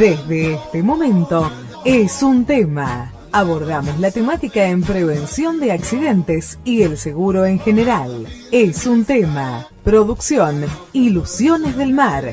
Desde este momento es un tema. Abordamos la temática en prevención de accidentes y el seguro en general. Es un tema. Producción Ilusiones del Mar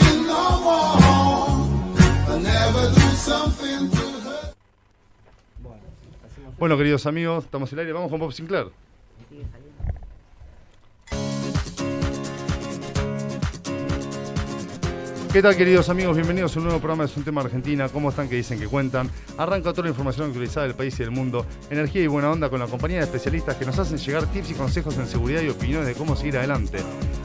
Bueno, queridos amigos, estamos en el aire. Vamos con Bob Sinclair. ¿Qué tal queridos amigos? Bienvenidos a un nuevo programa de Un Tema Argentina. ¿Cómo están? ¿Qué dicen que cuentan? Arranca toda la información actualizada del país y del mundo. Energía y buena onda con la compañía de especialistas que nos hacen llegar tips y consejos en seguridad y opiniones de cómo seguir adelante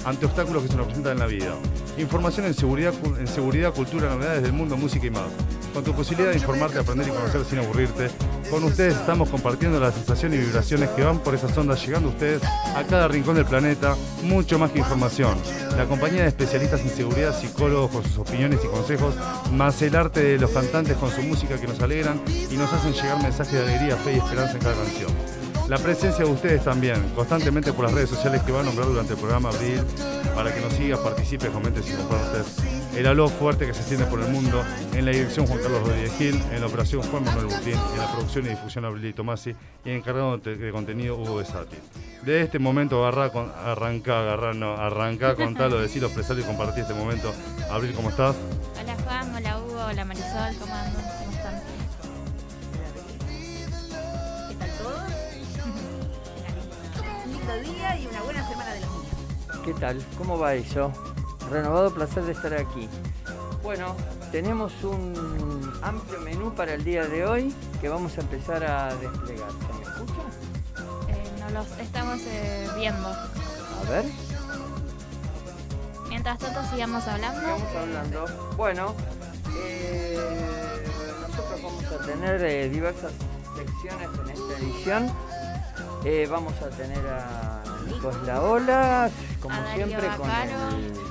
ante obstáculos que se nos presentan en la vida. Información en seguridad, en seguridad, cultura, novedades del mundo, música y más. Con tu posibilidad de informarte, aprender y conocer sin aburrirte. Con ustedes estamos compartiendo las sensaciones y vibraciones que van por esas ondas llegando a ustedes a cada rincón del planeta. Mucho más que información. La compañía de especialistas en seguridad, psicólogos, con sus opiniones y consejos, más el arte de los cantantes con su música que nos alegran y nos hacen llegar mensajes de alegría, fe y esperanza en cada canción. La presencia de ustedes también, constantemente por las redes sociales que va a nombrar durante el programa Abril, para que nos siga, participe, comente si compartes. El aló fuerte que se extiende por el mundo, en la dirección Juan Carlos Rodríguez Gil, en la operación Juan Manuel Butín, en la producción y difusión Abril y Tomasi, y encargado de contenido Hugo Besati. De este momento agarra, con, arranca, agarra, no, arranca, contalo, decirlo, expresarlo y compartir este momento. Abril, ¿cómo estás? Hola Juan, hola Hugo, hola Marisol, ¿cómo andan? ¿Cómo están? ¿Qué tal todos? Un lindo día y una buena semana de los niños. ¿Qué tal? ¿Cómo va eso? Renovado placer de estar aquí. Bueno, tenemos un amplio menú para el día de hoy que vamos a empezar a desplegar. ¿Se me escucha? Eh, no los estamos eh, viendo. A ver, Mientras tanto sigamos hablando. estamos hablando. Bueno, eh, nosotros vamos a tener eh, diversas secciones en esta edición. Vamos a tener a Nicos Laola, como A Darío siempre, con, Bacaro. el, con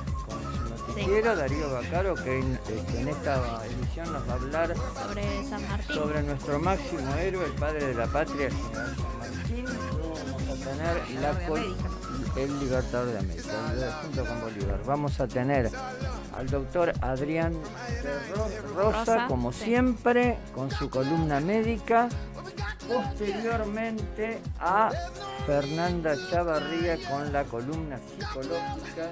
noticiero, Darío Bacaro, que en, este, en esta edición nos va a hablar sobre San Martín. sobre nuestro máximo héroe, el padre de la patria, el general San Martín. Luego Vamos a tener la col- el libertador de América, junto con Bolívar. Vamos a tener al doctor Adrián Rosa, Rosa, como sí. siempre, con su columna médica. Posteriormente a Fernanda Chavarría con la columna psicológica.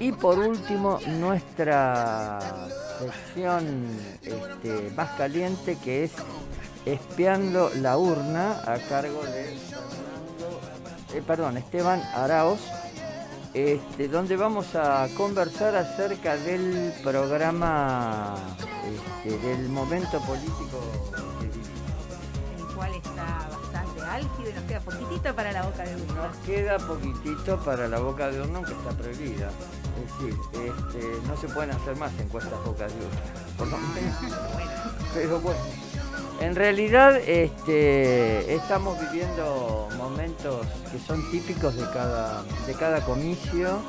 Y por último, nuestra sección este, más caliente que es Espiando la urna a cargo de eh, perdón, Esteban Araos, este, donde vamos a conversar acerca del programa, este, del momento político que vivimos. El cual está álgido y nos queda poquitito para la boca de uno. Nos queda poquitito para la boca de urna que está prohibida. Es decir, este, no se pueden hacer más encuestas bocas de urna, por lo menos. Pero bueno, en realidad este, estamos viviendo momentos que son típicos de cada, de cada comicio.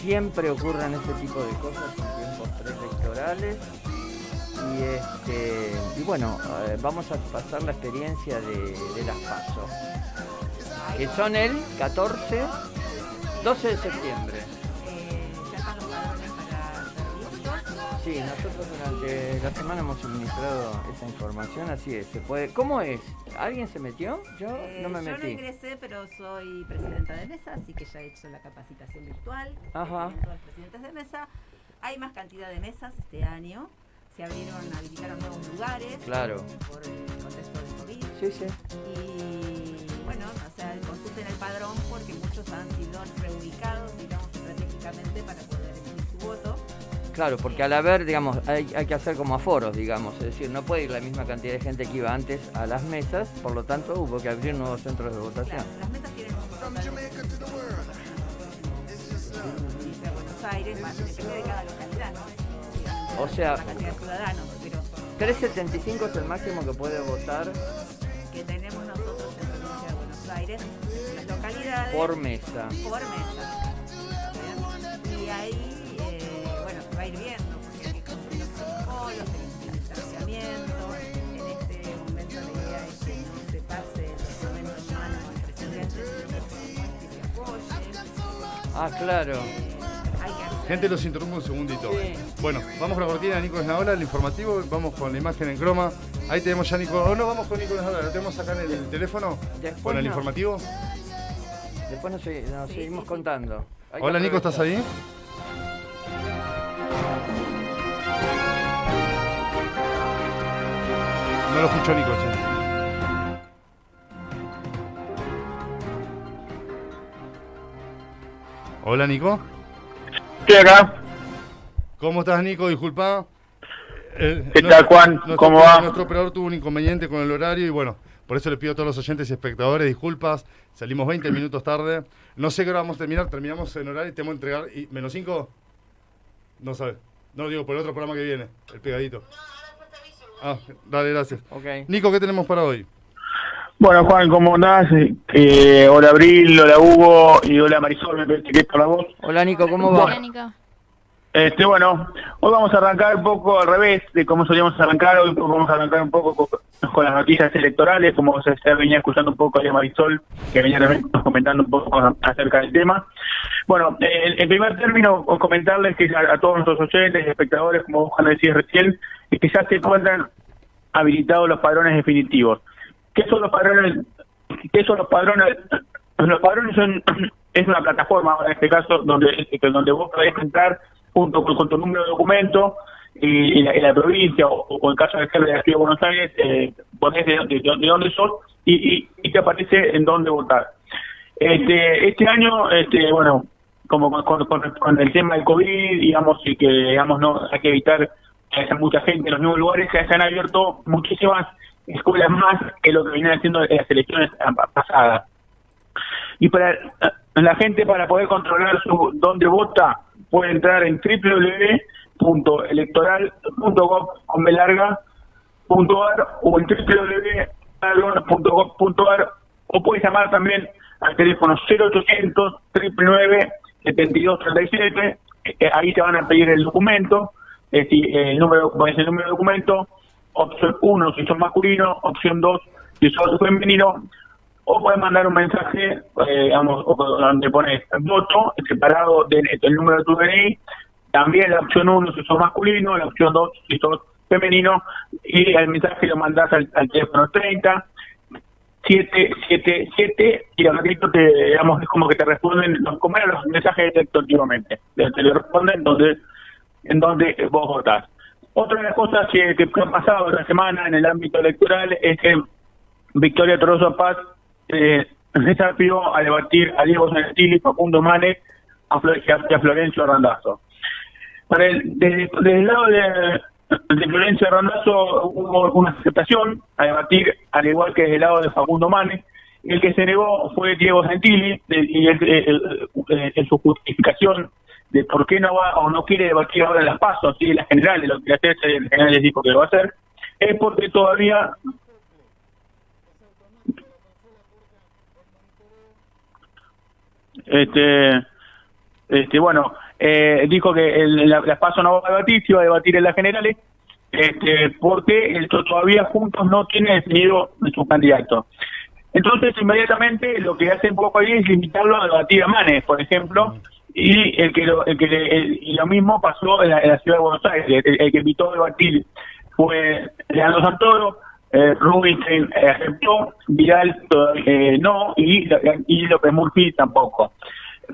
Siempre ocurren este tipo de cosas en tiempos preelectorales. Y, este, y bueno, eh, vamos a pasar la experiencia de, de las pasos que son el 14, 12 de septiembre. Sí, nosotros durante la semana hemos suministrado esa información, así es, se puede. ¿Cómo es? ¿Alguien se metió? Yo Eh, no me Yo no metí. ingresé, pero soy presidenta de mesa, así que ya he hecho la capacitación virtual. Ajá. Los presidentes de mesa. Hay más cantidad de mesas este año. Se abrieron, habilitaron nuevos lugares. Claro. Por el contexto del COVID. Sí, sí. Y bueno, o sea, consulten el padrón porque muchos han sido reubicados, digamos, estratégicamente para poder emitir su voto. Claro, porque al haber, digamos, hay, hay que hacer como aforos, digamos, es decir, no puede ir la misma cantidad de gente que iba antes a las mesas, por lo tanto hubo que abrir nuevos centros de votación. Claro, las mesas tienen un total de de Buenos Aires, más depende de cada localidad, ¿no? O sea- la cantidad de ciudadanos, pero 375 es el máximo que puede votar que tenemos nosotros en la provincia de Buenos Aires, en las localidades. por mesa. por mesa. Y ahí, eh, bueno, se va a ir viendo, porque hay que cumplir los protocolos, el distanciamiento. En este momento la idea es que no se pase el documento en manos al presidente, sino que se apoye. Ah, claro. Eh, Gente, los interrumpo un segundito. Sí. Bueno, vamos con la cortina de Nico Esnaola, el informativo, vamos con la imagen en croma. Ahí tenemos ya Nico. Oh, no, vamos con Nico Esnaola, lo tenemos acá en el teléfono. Después Con el no. informativo. Después nos, segui- nos Sí, seguimos sí, contando. Hay Hola Nico, ¿estás ahí? No lo escuchó Nico, che. Hola Nico. Estoy acá. ¿Cómo estás, Nico? Disculpa. Eh, ¿Qué nuestro- tal, Juan? nuestro ¿Cómo va? Nuestro operador tuvo un inconveniente con el horario y bueno, por eso le pido a todos los oyentes y espectadores disculpas. Salimos 20 minutos tarde. No sé qué hora vamos a terminar. Terminamos en horario y tenemos que entregar. Y, ¿Menos 5? No sabe. No digo por el otro programa que viene, el pegadito. Ah, dale, gracias. Ok. Nico, ¿qué tenemos para hoy? Bueno, Juan, ¿cómo andás? Eh, hola Abril, hola Hugo y hola Marisol, me parece que es por la voz. Hola Nico, ¿cómo Hola, va? Nico. Este, bueno, hoy vamos a arrancar un poco al revés de cómo solíamos arrancar. Hoy vamos a arrancar un poco con, con las noticias electorales, como se, se venía escuchando un poco de Marisol, que venía también comentando un poco acerca del tema. Bueno, eh, en primer término, comentarles que a, a todos nuestros oyentes y espectadores, como Juan decía recién, es que ya se encuentran habilitados los padrones definitivos. ¿Qué son los padrones? ¿Qué son los padrones? Los padrones son es una plataforma en este caso donde que- donde vos podés entrar junto con, con tu número de documento y, la, provincia o, o en caso de ser de la ciudad de Buenos Aires eh, ponés de, de- de dónde sos y, y, te aparece en dónde votar. Este este año este bueno como con, con- el tema del COVID digamos y que digamos no hay que evitar que haya mucha gente en los mismos lugares se han abierto muchísimas escuelas más que lo que venían haciendo en las elecciones pasadas. Y para eh, la gente, para poder controlar su dónde vota, puede entrar en www.electoral.gov.ar o en www.gov.ar o puede llamar también al teléfono 0800 999 7237 eh, ahí te van a pedir el documento decir, el número, el número de documento opción 1 si sos masculino opción 2 si sos femenino o puedes mandar un mensaje, eh, digamos, donde pones voto, separado del número de tu DNI, también la opción 1 si sos masculino, la opción 2 si sos femenino, y el mensaje lo mandas al, al teléfono 30 777 y al ratito te, digamos, es como que te responden, los- como los mensajes de texto antiguamente, te, responden donde, en donde vos votás. Otra de las cosas que, que han pasado esta semana en el ámbito electoral es que Victoria Toroso Paz eh, desafió a debatir a Diego Santilli, Facundo Mane a Flo- y a, Florencio Randazzo. Para el, desde, desde el lado de, de Florencio Randazzo hubo una aceptación a debatir, al igual que desde el lado de Facundo Mane. El que se negó fue Diego Santilli, eh, y él, eh, eh, en su justificación de por qué no va o no quiere debatir ahora las pasos, sí, en las generales, lo que hace el general les dijo que lo va a hacer, es porque todavía este este bueno eh, dijo que el, la, la paso no va a debatir se iba a debatir en las generales este porque esto todavía juntos no tiene definido su candidato. Entonces inmediatamente lo que hace un poco ahí es limitarlo a debatir a Manes por ejemplo y el que lo, el que le- y lo mismo pasó en la, en la ciudad de Buenos Aires el, que invitó a debatir fue Leandro Santoro eh, Rubinstein eh, aceptó, Vidal eh, no, y, y López Murphy tampoco.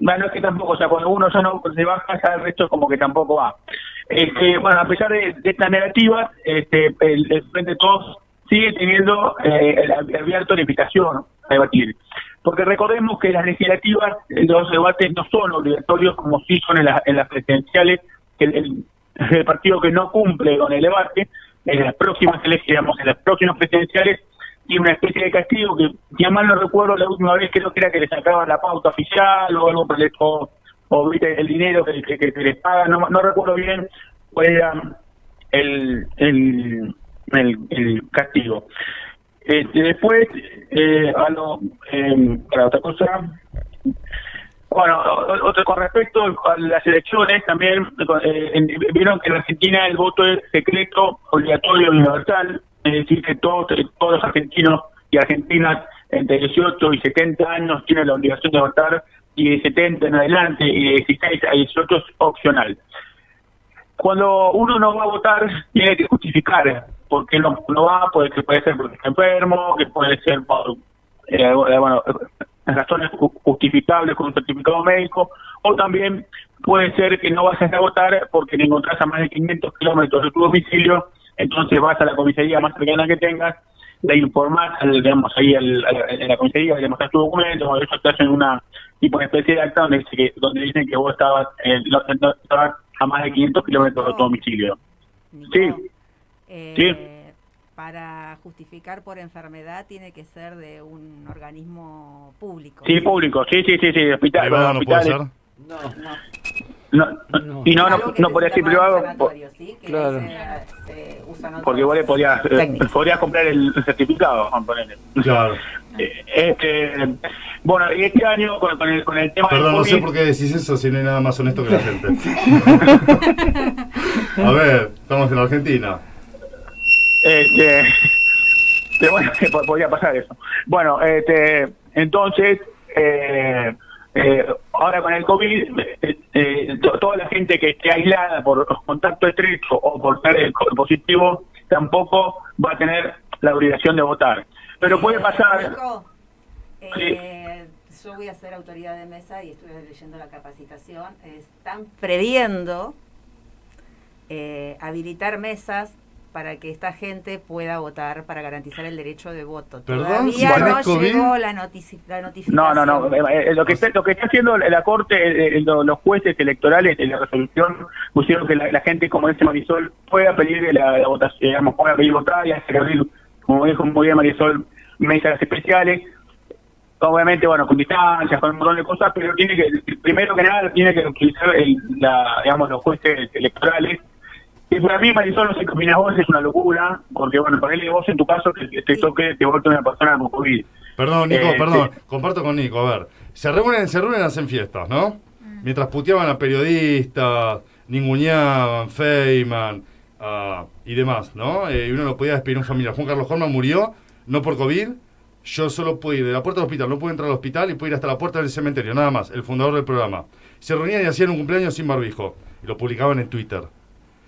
Bueno, es que tampoco, o sea, cuando uno ya no se baja, ya el resto como que tampoco va. Este, bueno, a pesar de, estas negativas, este, el, el Frente de Todos sigue teniendo eh, abierto la invitación a debatir. Porque recordemos que las legislativas, eh, los debates no son obligatorios como sí son en, las- en las presidenciales, que el, partido que no cumple con el debate, en las próximas elecciones, en las próximas presidenciales, tiene una especie de castigo que, si a mal no recuerdo, la última vez creo que era que le sacaban la pauta oficial o algo por el o, o, el dinero que, que les pagan, no, no recuerdo bien cuál era el, el, el castigo. Este, después, eh, a lo, eh, para otra cosa, bueno, otro con respecto a las elecciones, también eh, vieron que en Argentina el voto es secreto, obligatorio universal, es decir, que todos, todos los argentinos y argentinas entre 18 y 70 años tienen la obligación de votar y de 70 en adelante y de 16 a 18 es opcional. Cuando uno no va a votar, tiene que justificar por qué no, no va, puede, que puede ser porque está enfermo, que puede ser por eh, eh, bueno, eh, razones ju- justificables con un certificado médico, o también puede ser que no vas a ir a votar porque te encontrás a más de 500 kilómetros de tu domicilio, entonces vas a la comisaría más cercana que tengas, le informás, digamos, ahí al- al- en la comisaría, le mostrás tu documento, o eso te hacen una tipo de especie de acta donde, dice que, donde dicen que vos estabas, eh, estabas a más de 500 kilómetros de tu domicilio. Nico, Sí. Eh, Sí. Para justificar por enfermedad tiene que ser de un organismo público. Sí, público, sí, sí, sí, sí, hospital, Privado no puede ser. No, No, no, y no, no, no llama ser privado Claro. se- se usan otros porque vos le podías, eh, podías comprar el certificado. Claro. Eh, Este, bueno, y este año con, con el, con el tema Perdón, del no sé por qué decís eso si no hay nada más honesto que la gente. A ver, estamos en Argentina. Este, pero bueno, que po- podía pasar eso. Bueno, este, entonces, eh, eh, ahora con el COVID, eh, eh, to- toda la gente que esté aislada por contacto estrecho o por ser eh, co- positivo, tampoco va a tener la obligación de votar. Pero puede pasar... Eh, yo voy a ser autoridad de mesa y estuve leyendo la capacitación. Están previendo eh, habilitar mesas para que esta gente pueda votar para garantizar el derecho de voto. Perdón, Todavía no COVID. llegó la, notici- la notificación. No, no, no. eh, eh, lo, que está, lo que está haciendo la Corte, eh, lo- los jueces electorales en la resolución pusieron que la, la gente, como dice Marisol, pueda pedir la, la votación, digamos, pueda pedir votar y hacer abrir, como dijo muy bien Marisol, mesas especiales. Obviamente, bueno, con distancias, con un montón de cosas, pero tiene que, primero que nada, tiene que utilizar el, la, digamos, los jueces electorales. Y para mí, Marisol, no sé qué opinas vos, es una locura, porque, bueno, ponele vos en tu caso que te toque te vote una persona con COVID. Perdón, Nico, Eh, perdón. sí. Comparto con Nico. A ver, se reúnen, se reúnen, hacen fiestas, ¿no? Mientras puteaban a periodistas, ninguneaban, Feynman ah, y demás, ¿no? Eh, y uno no podía despedir a un familiar. Juan Carlos Horman murió, no por COVID. Yo solo pude ir de la puerta del hospital, no pude entrar al hospital y pude ir hasta la puerta del cementerio, nada más, el fundador del programa. Se reunían y hacían un cumpleaños sin barbijo. Y lo publicaban en Twitter.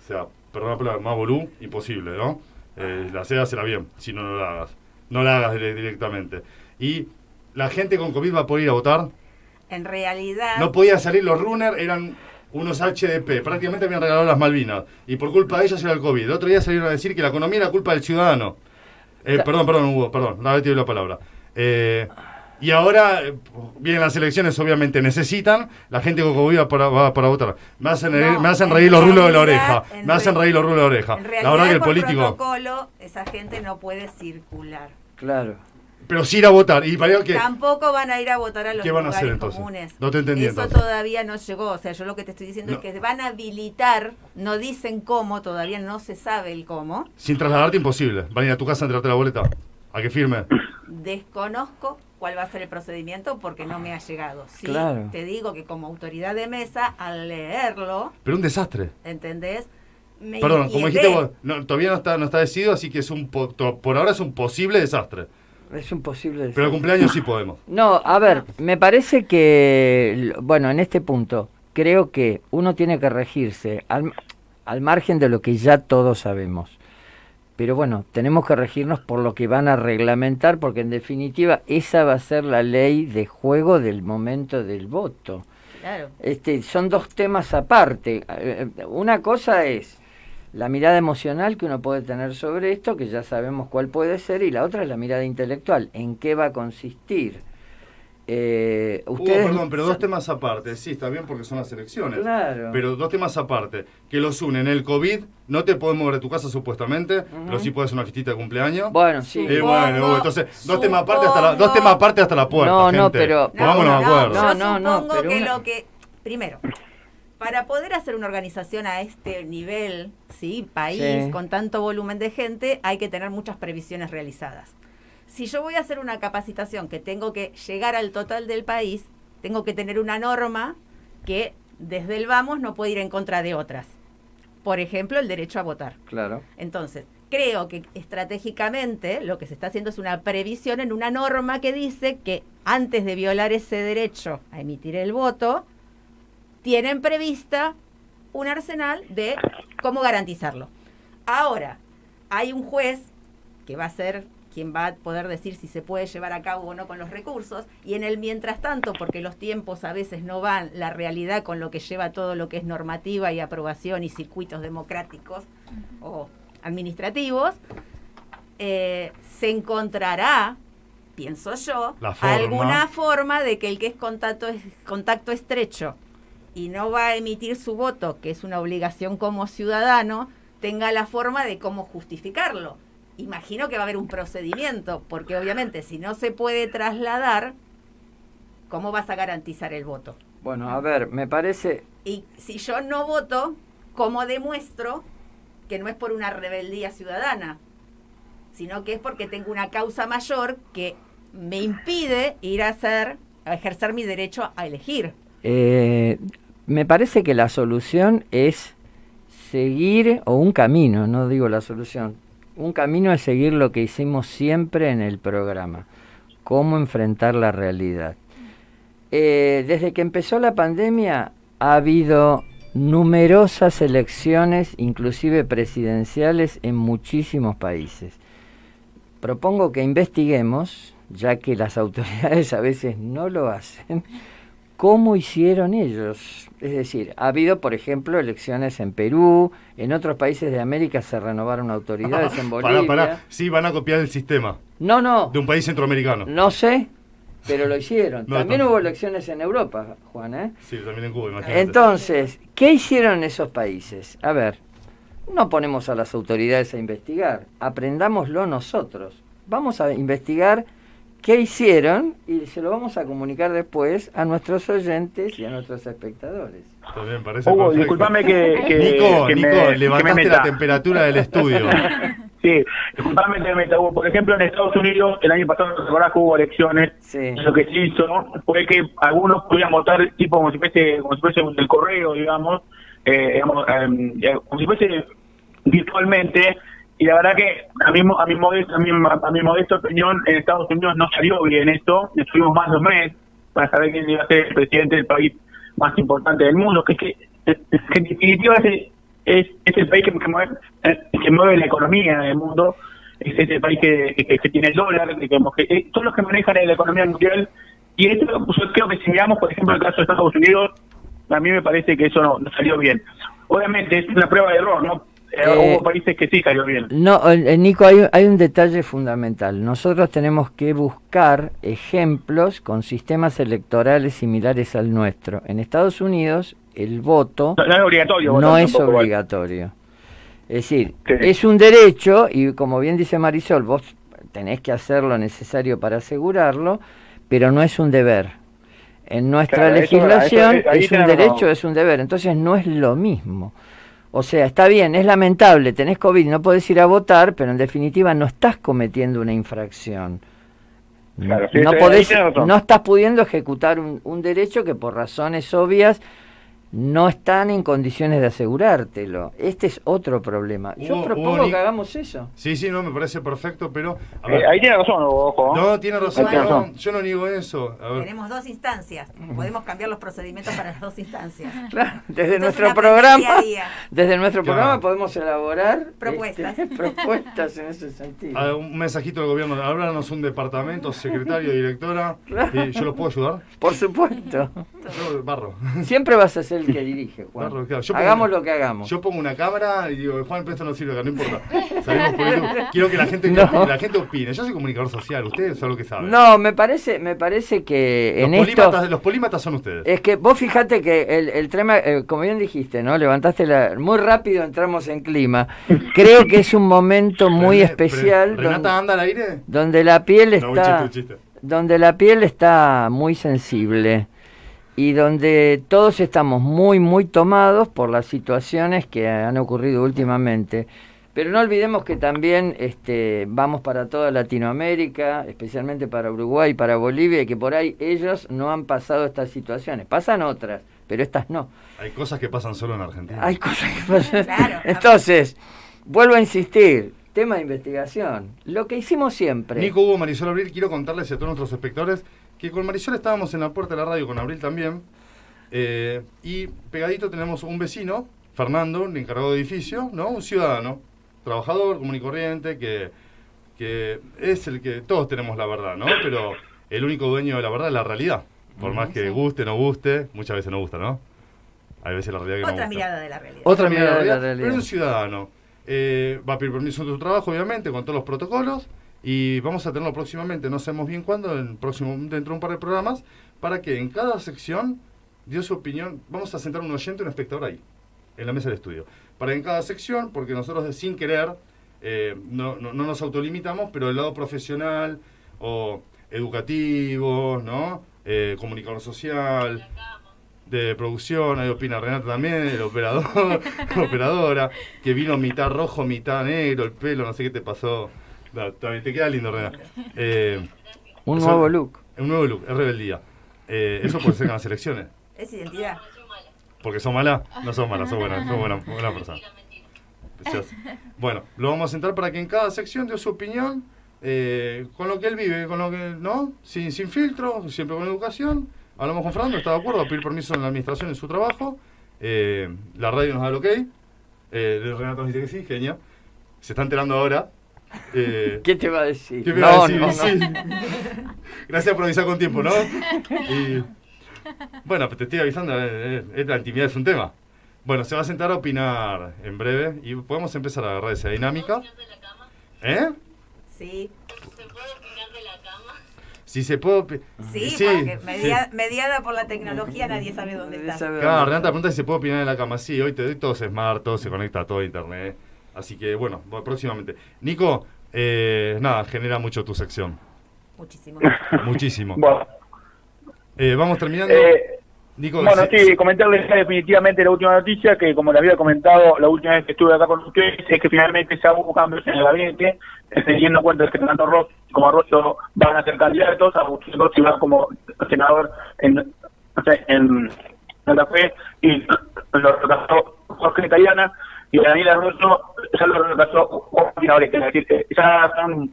O sea, perdón la palabra, más bolú, imposible, ¿no? Eh, la haces, hacela bien, si no, no la hagas. No la hagas dire- directamente. Y la gente con COVID va a poder ir a votar. En realidad, No podía salir, los runners eran unos HDP, prácticamente habían regalado las Malvinas. Y por culpa de ellos era el COVID. El otro día salieron a decir que la economía era culpa del ciudadano. Eh, perdón, perdón, Hugo, perdón, no había la palabra. Eh, y ahora eh, vienen las elecciones, obviamente necesitan, la gente con COVID va para, va para votar. Me hacen, No, me hacen en reír los rulos de la oreja. Me hacen re- reír los rulos de la oreja. en La realidad verdad que el por político... protocolo esa gente no puede circular. claro. Pero sí ir a votar. ¿Y para que Tampoco van a ir a votar a los ¿Qué van a hacer, entonces? comunes. No te entendí, Eso entonces. todavía no llegó. O sea, yo lo que te estoy diciendo No. es que van a habilitar, no dicen cómo, todavía no se sabe el cómo. Sin trasladarte imposible. Van a ir a tu casa a entregarte la boleta. A que firme. Desconozco cuál va a ser el procedimiento porque no me ha llegado. Sí, Claro. te digo que como autoridad de mesa, al leerlo, Pero un desastre. ¿entendés? Me Perdón, como dijiste vos, no, todavía no está, no está decidido, así que es un po- to- por ahora es un posible desastre. Es imposible. Pero el cumpleaños sí podemos. No, a ver, me parece que, bueno, en este punto, creo que uno tiene que regirse al, al margen de lo que ya todos sabemos. Pero bueno, tenemos que regirnos por lo que van a reglamentar, porque en definitiva esa va a ser la ley de juego del momento del voto. Claro. Este, son dos temas aparte. Eh, eh, Una cosa es la mirada emocional que uno puede tener sobre esto, que ya sabemos cuál puede ser, y la otra es la mirada intelectual. ¿En qué va a consistir? Eh, Hugo, ustedes perdón, pero dos temas aparte. Sí, está bien porque son las elecciones. Claro. Pero dos temas aparte. Que los unen. El COVID, no te podemos mover de tu casa supuestamente, pero sí puedes hacer una fiestita de cumpleaños. Bueno, sí. Eh, bueno, Hugo, entonces, dos temas aparte hasta la, dos temas aparte hasta la puerta. No, no, gente. pero- No, Pongámonos de no, acuerdo. No, no, no, supongo pero que una- lo que... Primero, para poder hacer una organización a este nivel, ¿sí? país, Sí. con tanto volumen de gente, hay que tener muchas previsiones realizadas. Si yo voy a hacer una capacitación que tengo que llegar al total del país, tengo que tener una norma que desde el vamos no puede ir en contra de otras. Por ejemplo, el derecho a votar. Claro. Entonces, creo que estratégicamente lo que se está haciendo es una previsión en una norma que dice que antes de violar ese derecho a emitir el voto, tienen prevista un arsenal de cómo garantizarlo. Ahora, hay un juez que va a ser quien va a poder decir si se puede llevar a cabo o no con los recursos, y en el mientras tanto, porque los tiempos a veces no van la realidad con lo que lleva todo lo que es normativa y aprobación y circuitos democráticos o administrativos, eh, se encontrará, pienso yo, forma. alguna forma de que el que es contacto, es contacto estrecho y no va a emitir su voto, que es una obligación como ciudadano, tenga la forma de cómo justificarlo. Imagino que va a haber un procedimiento, porque obviamente si no se puede trasladar, ¿cómo vas a garantizar el voto? Bueno, a ver, me parece... Y si yo no voto, ¿cómo demuestro que no es por una rebeldía ciudadana, sino que es porque tengo una causa mayor que me impide ir a hacer, a ejercer mi derecho a elegir? Eh, me parece que la solución es seguir, o un camino, no digo la solución, un camino es seguir lo que hicimos siempre en el programa, cómo enfrentar la realidad. Eh, desde que empezó la pandemia ha habido numerosas elecciones, inclusive presidenciales, en muchísimos países. Propongo que investiguemos, ya que las autoridades a veces no lo hacen, cómo hicieron ellos. Es decir, ha habido, por ejemplo, elecciones en Perú, en otros países de América se renovaron autoridades, en Bolivia. Pará, pará. Sí, van a copiar el sistema No, no, de un país centroamericano. no sé, pero lo hicieron. No, También no. hubo elecciones en Europa, Juan, ¿eh? Sí, también en Cuba, imagínate. Entonces, ¿qué hicieron esos países? A ver, no ponemos a las autoridades a investigar, aprendámoslo nosotros. Vamos a investigar qué hicieron y se lo vamos a comunicar después a nuestros oyentes y a nuestros espectadores. También parece Hugo, disculpame que, que- Nico, que Nico, me- que levantaste me la temperatura del estudio. Sí, disculpame que me meta, Hugo. Por ejemplo, en Estados Unidos, el año pasado, ¿te acordás que hubo elecciones? Sí. Lo que se hizo fue que algunos podían votar tipo como si fuese, como si fuese un del correo, digamos, eh, digamos, em, eh, como si fuese virtualmente. Y la verdad que a mi, a mi, modesto, a mi, a mi modesta opinión, en Estados Unidos no salió bien esto. Estuvimos más de un mes para saber quién iba a ser el presidente del país más importante del mundo, que es que, es- es en definitiva es, es, es el país que, mueve, eh, que mueve la economía del mundo, es ese país que, que, tiene el dólar, que, que, que- son los que manejan la economía mundial. Y esto, pues, yo creo que si miramos, por ejemplo, el caso de Estados Unidos, a mí me parece que eso no salió bien. Obviamente es una prueba de error, ¿no? Eh, Eh, hubo países que sí salió bien. No, eh, Nico, hay, hay un detalle fundamental. Nosotros tenemos que buscar ejemplos con sistemas electorales similares al nuestro. En Estados Unidos, el voto No, no es obligatorio. no es tampoco, igual. obligatorio. Es decir, Sí. es un derecho y como bien dice Marisol, vos tenés que hacer lo necesario para asegurarlo, pero no es un deber. En nuestra Claro, legislación eso- ahí es un derecho, es un deber, entonces no es lo mismo. O sea, está bien, es lamentable, tenés COVID, no podés ir a votar, pero en definitiva no estás cometiendo una infracción. Claro, sí, no, podés, no estás pudiendo ejecutar un, un derecho que por razones obvias no están en condiciones de asegurártelo. Este es otro problema. Yo propongo que hagamos eso. Sí, sí, no, me parece perfecto, pero... a Eh, ahí tiene razón, ojo. no, tiene razón, Tiene no, razón. yo no niego eso. A ver, Tenemos dos instancias. Podemos cambiar los procedimientos para las dos instancias. Claro, desde nuestro programa, desde nuestro Claro. programa podemos elaborar Propuestas. este, propuestas en ese sentido. a ver, un mensajito del gobierno. Háblanos un departamento, secretario, directora. Claro. ¿Y ¿Yo los puedo ayudar? Por supuesto. Yo barro. Siempre vas a ser el que dirige, Juan. Claro. Pongo- Hagamos lo que hagamos. Yo pongo una cámara y digo, Juan, pero esto no sirve acá, no importa. Salimos por YouTube. Quiero que la gente, No. la gente opine. Yo soy comunicador social, ustedes son lo que saben. No, me parece, me parece que los, en esto polímatas, los polímatas son ustedes. es que vos fijate que el, el tema, eh, como bien dijiste, ¿no? Levantaste la, muy rápido entramos en clima. Creo que es un momento muy René- especial Re- ¿Renata donde, anda al aire? donde la piel No, un está chiste, un chiste. donde la piel está muy sensible y donde todos estamos muy, muy tomados por las situaciones que han ocurrido últimamente. Pero no olvidemos que también este, vamos para toda Latinoamérica, especialmente para Uruguay y para Bolivia, y que por ahí ellos no han pasado estas situaciones. Pasan otras, pero estas no. Hay cosas que pasan solo en Argentina. Hay cosas que pasan. Claro. Entonces, vuelvo a insistir, tema de investigación. Lo que hicimos siempre. Nico Hugo, Marisol Abril, quiero contarles a todos nuestros espectadores que con Marisol estábamos en la puerta de la radio, con Abril también, eh, y pegadito tenemos un vecino, Fernando, un encargado de edificio, ¿no? Un ciudadano, trabajador, común y corriente, que, que es el que todos tenemos la verdad, ¿no? Pero el único dueño de la verdad es la realidad. Por más que guste, no guste, muchas veces no gusta, ¿no? Hay veces la realidad que no Otra gusta. mirada de la realidad. Otra mirada de la realidad. Pero es un ciudadano. Eh, va a pedir permiso de su trabajo, obviamente, con todos los protocolos. Y vamos a tenerlo próximamente, no sabemos bien cuándo, en próximo, dentro de un par de programas, para que en cada sección dio su opinión. Vamos a sentar un oyente y un espectador ahí, en la mesa del estudio. Para que en cada sección, porque nosotros sin querer eh, no, no- no nos autolimitamos, pero el lado profesional o educativo, ¿no? Eh, comunicador social, de producción, ahí opina Renata también, el operador, operadora, que vino mitad rojo, mitad negro, el pelo, no sé qué te pasó. No, también te queda lindo, Renata. Eh, Un eso- nuevo look. Un nuevo look, es rebeldía. Eh, eso puede ser en las elecciones. Es identidad. Porque son malas, no son malas, son buenas, son buenas, buenas personas. Bueno, lo vamos a sentar para que en cada sección dé su opinión eh, con lo que él vive, con lo que, ¿no? Sin, sin filtro, siempre con educación. Hablamos con Fernando, está de acuerdo a pedir permiso en la administración en su trabajo. Eh, la radio nos da el ok. Eh, Renato nos dice que sí, genio. Se está enterando ahora. Eh, ¿Qué te va a decir? ¿Qué me va a No, decir? no, no. Sí. Gracias por avisar con tiempo, ¿no? Y, bueno, pues te estoy avisando, eh, eh, eh, la intimidad es un tema. Bueno, se va a sentar a opinar en breve y podemos empezar a agarrar esa dinámica. ¿Eh? Sí, Si se puede... sí, Sí, porque sí. media- mediada por la tecnología nadie sabe dónde está. Claro, Renata pregunta si se puede opinar en la cama. Sí, hoy te doy todo es smart, todo se conecta a todo internet. Así que, bueno, próximamente. Nico, eh, nada, genera mucho tu sección. Muchísimo. Muchísimo. Bueno, Eh, vamos terminando. eh, Nico, bueno, se- sí, comentarles ya definitivamente la última noticia, que como les había comentado la última vez que estuve acá con ustedes, es que finalmente se hubo cambios en el gabinete, eh, teniendo en cuenta que tanto Ross como Arroyo van a ser candidatos, Agustín Rossi va como senador en, no sé, en Santa Fe, y lo reemplazó Jorge Italiana, y Daniel Arroyo ya lo reemplazó es decir, ya son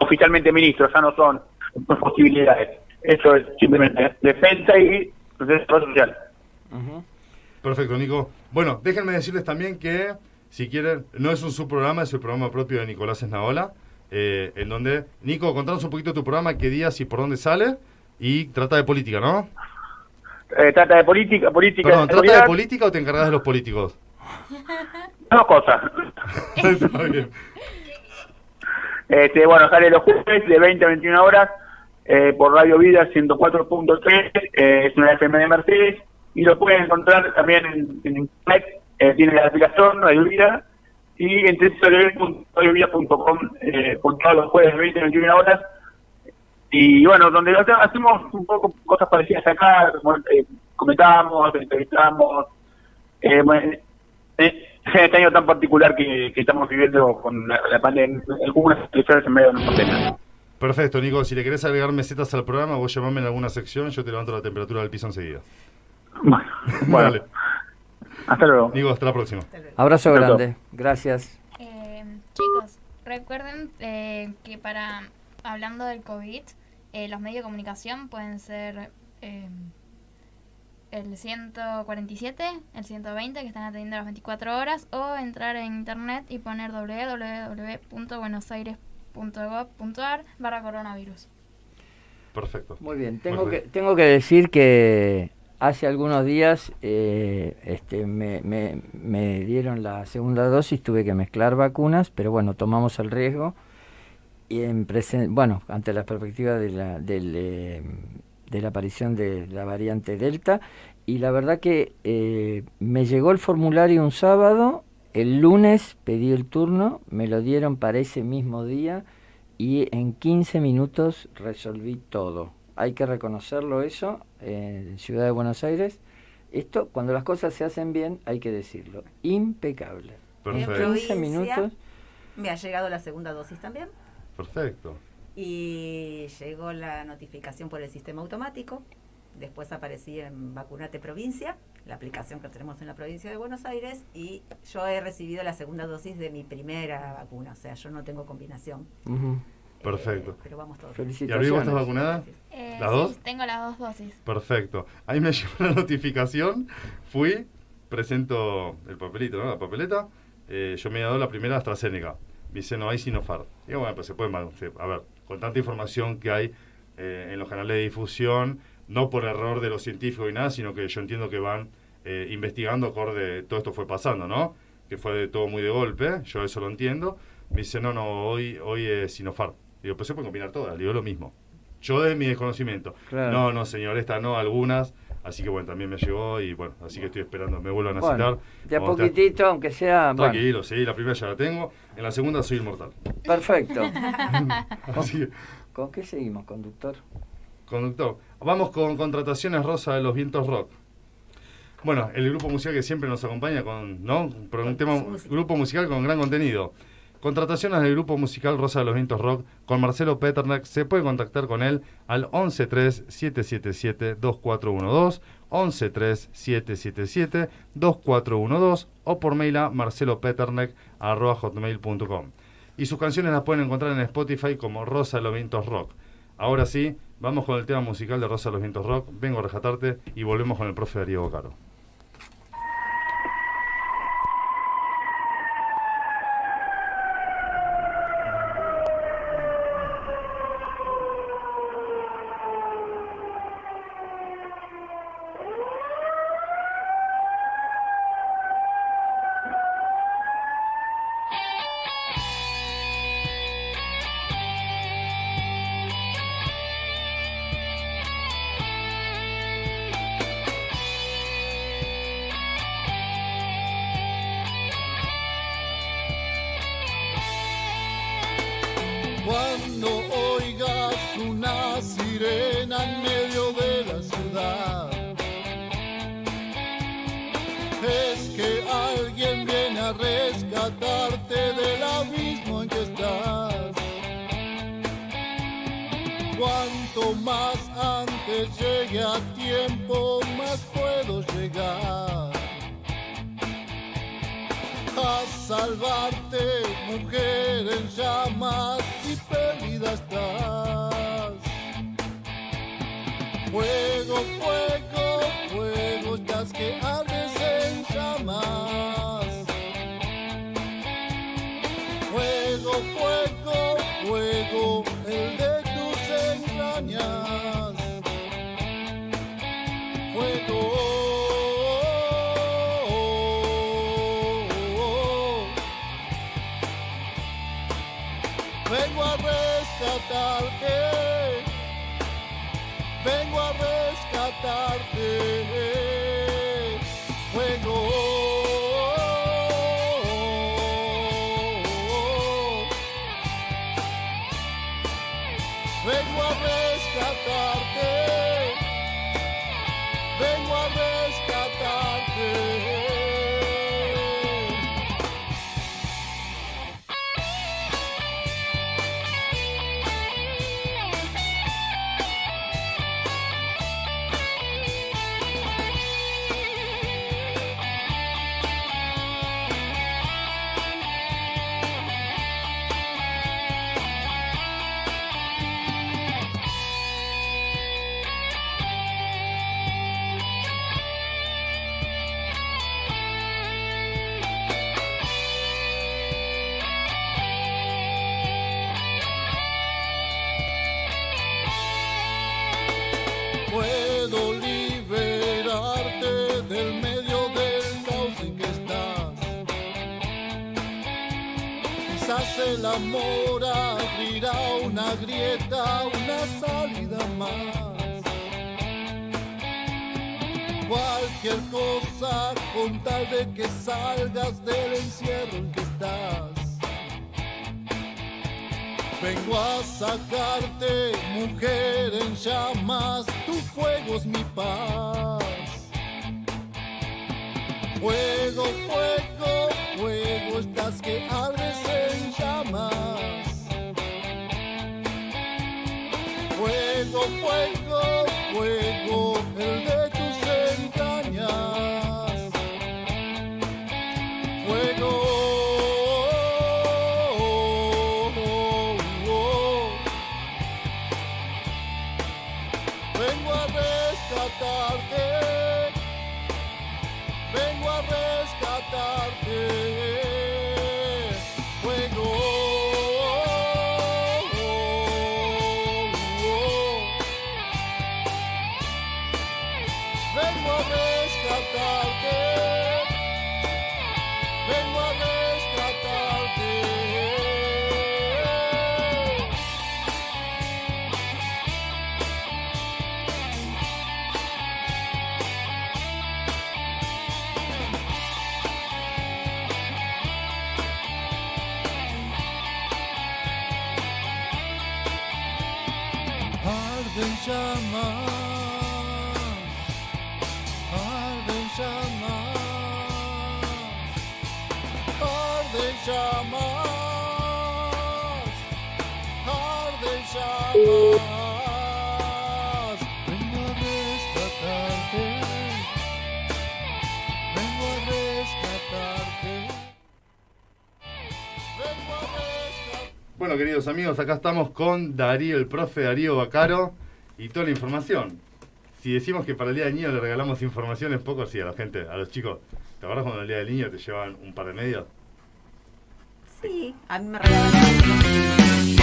oficialmente ministros, ya no son posibilidades. Eso es simplemente defensa y desarrollo social. Ujú. Perfecto, Nico. Bueno, déjenme decirles también que, si quieren, no es un subprograma, es el programa propio de Nicolás Esnaola, eh, en donde, Nico, contanos un poquito tu programa, qué días y por dónde sale, y trata de política, ¿no? Eh, trata de política, política Perdón, ¿trata de política o te encargas de los políticos? Dos cosas. Está bien. Este, bueno, sale los jueves de 20 a 21 horas eh, por Radio Vida 104.3, eh, es una FM de Mercedes, y lo pueden encontrar también en, en internet, eh, tiene la aplicación Radio Vida, y en www.radiovida.com eh, por todos los jueves de 20 a 21 horas. Y bueno, donde hace- hacemos un poco cosas parecidas acá, como, eh, comentamos, entrevistamos, eh, bueno, eh, este año tan particular que, que estamos viviendo con la, la pandemia, algunas elecciones en medio de una pandemia. Perfecto, Nico. Si le querés agregar mesetas al programa, vos llamame en alguna sección, yo te levanto la temperatura del piso enseguida. Bueno, bueno, Dale. hasta luego. Nico, hasta la próxima. Abrazo grande. Gracias. Eh, chicos, recuerden eh, que para, hablando del COVID, eh, los medios de comunicación pueden ser eh, el 147, el 120, que están atendiendo las 24 horas, o entrar en internet y poner www.buenosaires.gov.ar barra coronavirus. Perfecto. Muy bien. Tengo Muy que, tengo que decir que hace algunos días eh, este, me, me- me dieron la segunda dosis, tuve que mezclar vacunas, pero bueno, tomamos el riesgo. Y en presen- bueno, ante la perspectiva de la, del, eh, de la aparición de la variante Delta, y la verdad que eh, me llegó el formulario un sábado, el lunes pedí el turno, me lo dieron para ese mismo día y en 15 minutos resolví todo. hay que reconocerlo eso, eh, en Ciudad de Buenos Aires. Esto, cuando las cosas se hacen bien, hay que decirlo. Impecable. Perfecto. En 15 Provincia. minutos. Me ha llegado la segunda dosis también. Perfecto. Y llegó la notificación por el sistema automático. Después aparecí en Vacunate Provincia, la aplicación que tenemos en la provincia de Buenos Aires. Y yo he recibido la segunda dosis de mi primera vacuna. O sea, yo no tengo combinación. Ujú. Perfecto. Eh, pero vamos todos. ¿Y Abril, vos estás vacunada? Eh, ¿Las sí, dos? Tengo las dos dosis. Perfecto. Ahí me llegó la notificación. Fui, presento el papelito, ¿no? La papeleta. Eh, yo me he dado la primera AstraZeneca. Me dice, no hay Sinofar. Digo, bueno, pues se puede A ver, con tanta información que hay eh, en los canales de difusión, no por error de los científicos y nada, sino que yo entiendo que van eh, investigando acorde todo esto fue pasando, ¿no? Que fue de todo muy de golpe, yo eso lo entiendo. Me dice, no, no, hoy, hoy es Sinofar. Digo, pues se puede combinar todas, digo lo mismo. Yo de mi desconocimiento. Claro. No, no, señor, esta no, algunas. Así que bueno, también me llegó y bueno, así que estoy esperando, me vuelvan a citar. De a poquitito, aunque sea. bueno, Tranquilo, sí, la primera ya la tengo. En la segunda soy inmortal. perfecto. Así que, ¿Con qué seguimos, conductor? conductor. Vamos con contrataciones Rosa de los Vientos Rock. Bueno, el grupo musical que siempre nos acompaña con, ¿no? Por un tema, grupo musical con gran contenido. Contrataciones del grupo musical Rosa de los Vientos Rock con Marcelo Peternak. Se puede contactar con él al 113-777-2412, 113-777-2412 o por mail a marcelopeternak.hotmail.com. Y sus canciones las pueden encontrar en Spotify como Rosa de los Vientos Rock. Ahora sí, vamos con el tema musical de Rosa de los Vientos Rock. Vengo a rescatarte y volvemos con el profe Darío Bocaro. Tiempo, más puedo llegar a salvarte, mujer en llamas y perdida estás. Una grieta, una salida más. Cualquier cosa con tal de que salgas del encierro en que estás. Vengo a sacarte, mujer en llamas, tu fuego es mi paz. Fuego, fuego, fuego, estás que ardes en llamas. Fuego, fuego, el de Bueno, queridos amigos, acá estamos con Darío, el profe Darío Bacaro y toda la información. Si decimos que para el Día del Niño le regalamos información, es poco así a la gente, a los chicos. ¿Te acuerdas cuando el Día del Niño te llevaban un par de medios? Sí, a mí me regalaron.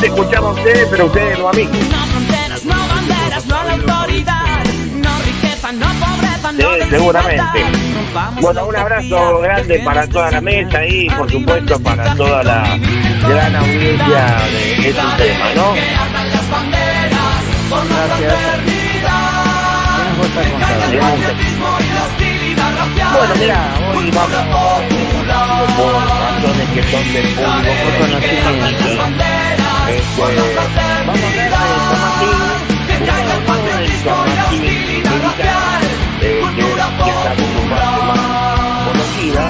Te escuchaba a ustedes, pero ustedes no a mí. No fronteras, no banderas, no la autoridad. No riqueza, no pobreza, no Sí, seguramente. Bueno, un abrazo grande para toda la mesa y, por supuesto, para toda la gran audiencia de este tema, ¿no? Gracias. Bueno, mira, hoy vamos por razones que son del público conocimiento. Este, vamos a hablar de no del San Martín militar, eh, que, que está su parte más conocida,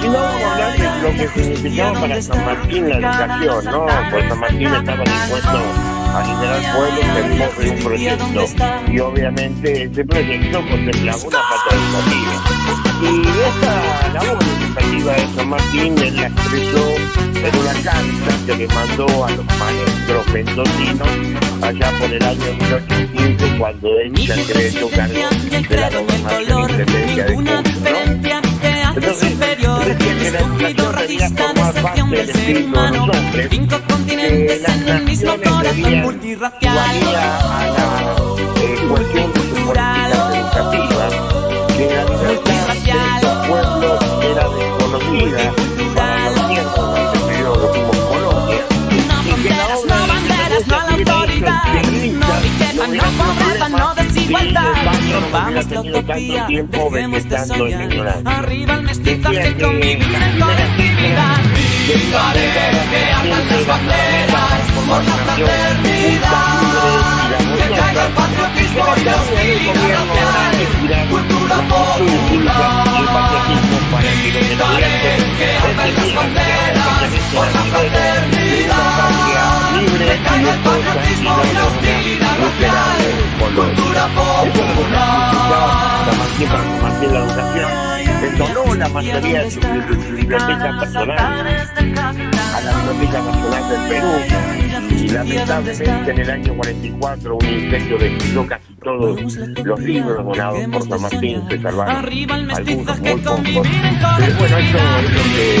sino vamos a hablar de lo que significaba para San Martín la educación, ¿no? Pues San Martín estaba dispuesto a liderar pueblos en pos de un proyecto y obviamente ese proyecto contemplaba una pata educativa. Y esta labor educativa de San Martín él la expresó en una carta que le mandó a los maestros mendocinos allá por el año 1815 cuando él se acreditó cargo de la gobernación de Cuyo, ¿no? Entonces, superior. Estúpido racista, decepción del ser humano. Cinco continentes en un mismo corazón multirracial. la eh, tiempos de este la fronteras, no de banderas, no a la autoridad. No riqueza, no pobreza, no desigualdad no vamos la utopía, dejemos de soñar. Arriba el mestizaje con mi vida en colectividad. Gritaré que alzan las banderas por la fraternidad. Que caiga el patriotismo y la hostilidad cultura popular. Gritaré que alzan las banderas por la fraternidad. San Martín para San Martín la educación. Él donó la mayoría de su, biblioteca personal a la Biblioteca Nacional del Perú y lamentablemente en el año 44 un incendio destruyó casi todos los libros donados por San Martín, se salvaron algunos muy pocos. Pero bueno, eso es lo que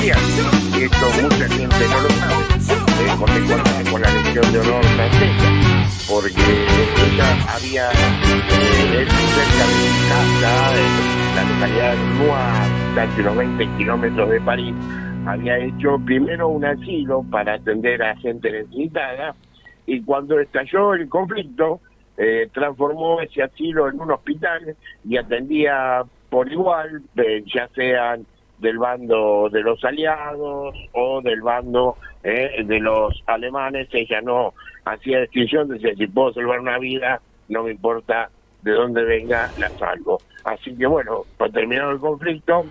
Y esto mucha gente no lo sabe, eh, porque cuenta con la Legión de Honor francesa, porque ella había, eh, cerca de casa, en la localidad de Noir, casi unos 20 kilómetros de París, había hecho primero un asilo para atender a gente necesitada, y cuando estalló el conflicto, eh, transformó ese asilo en un hospital y atendía por igual, eh, ya sean del bando de los aliados o del bando eh, de los alemanes, ella no hacía distinción, decía, si puedo salvar una vida, no me importa de dónde venga, la salvo. Así que bueno, para terminar el conflicto,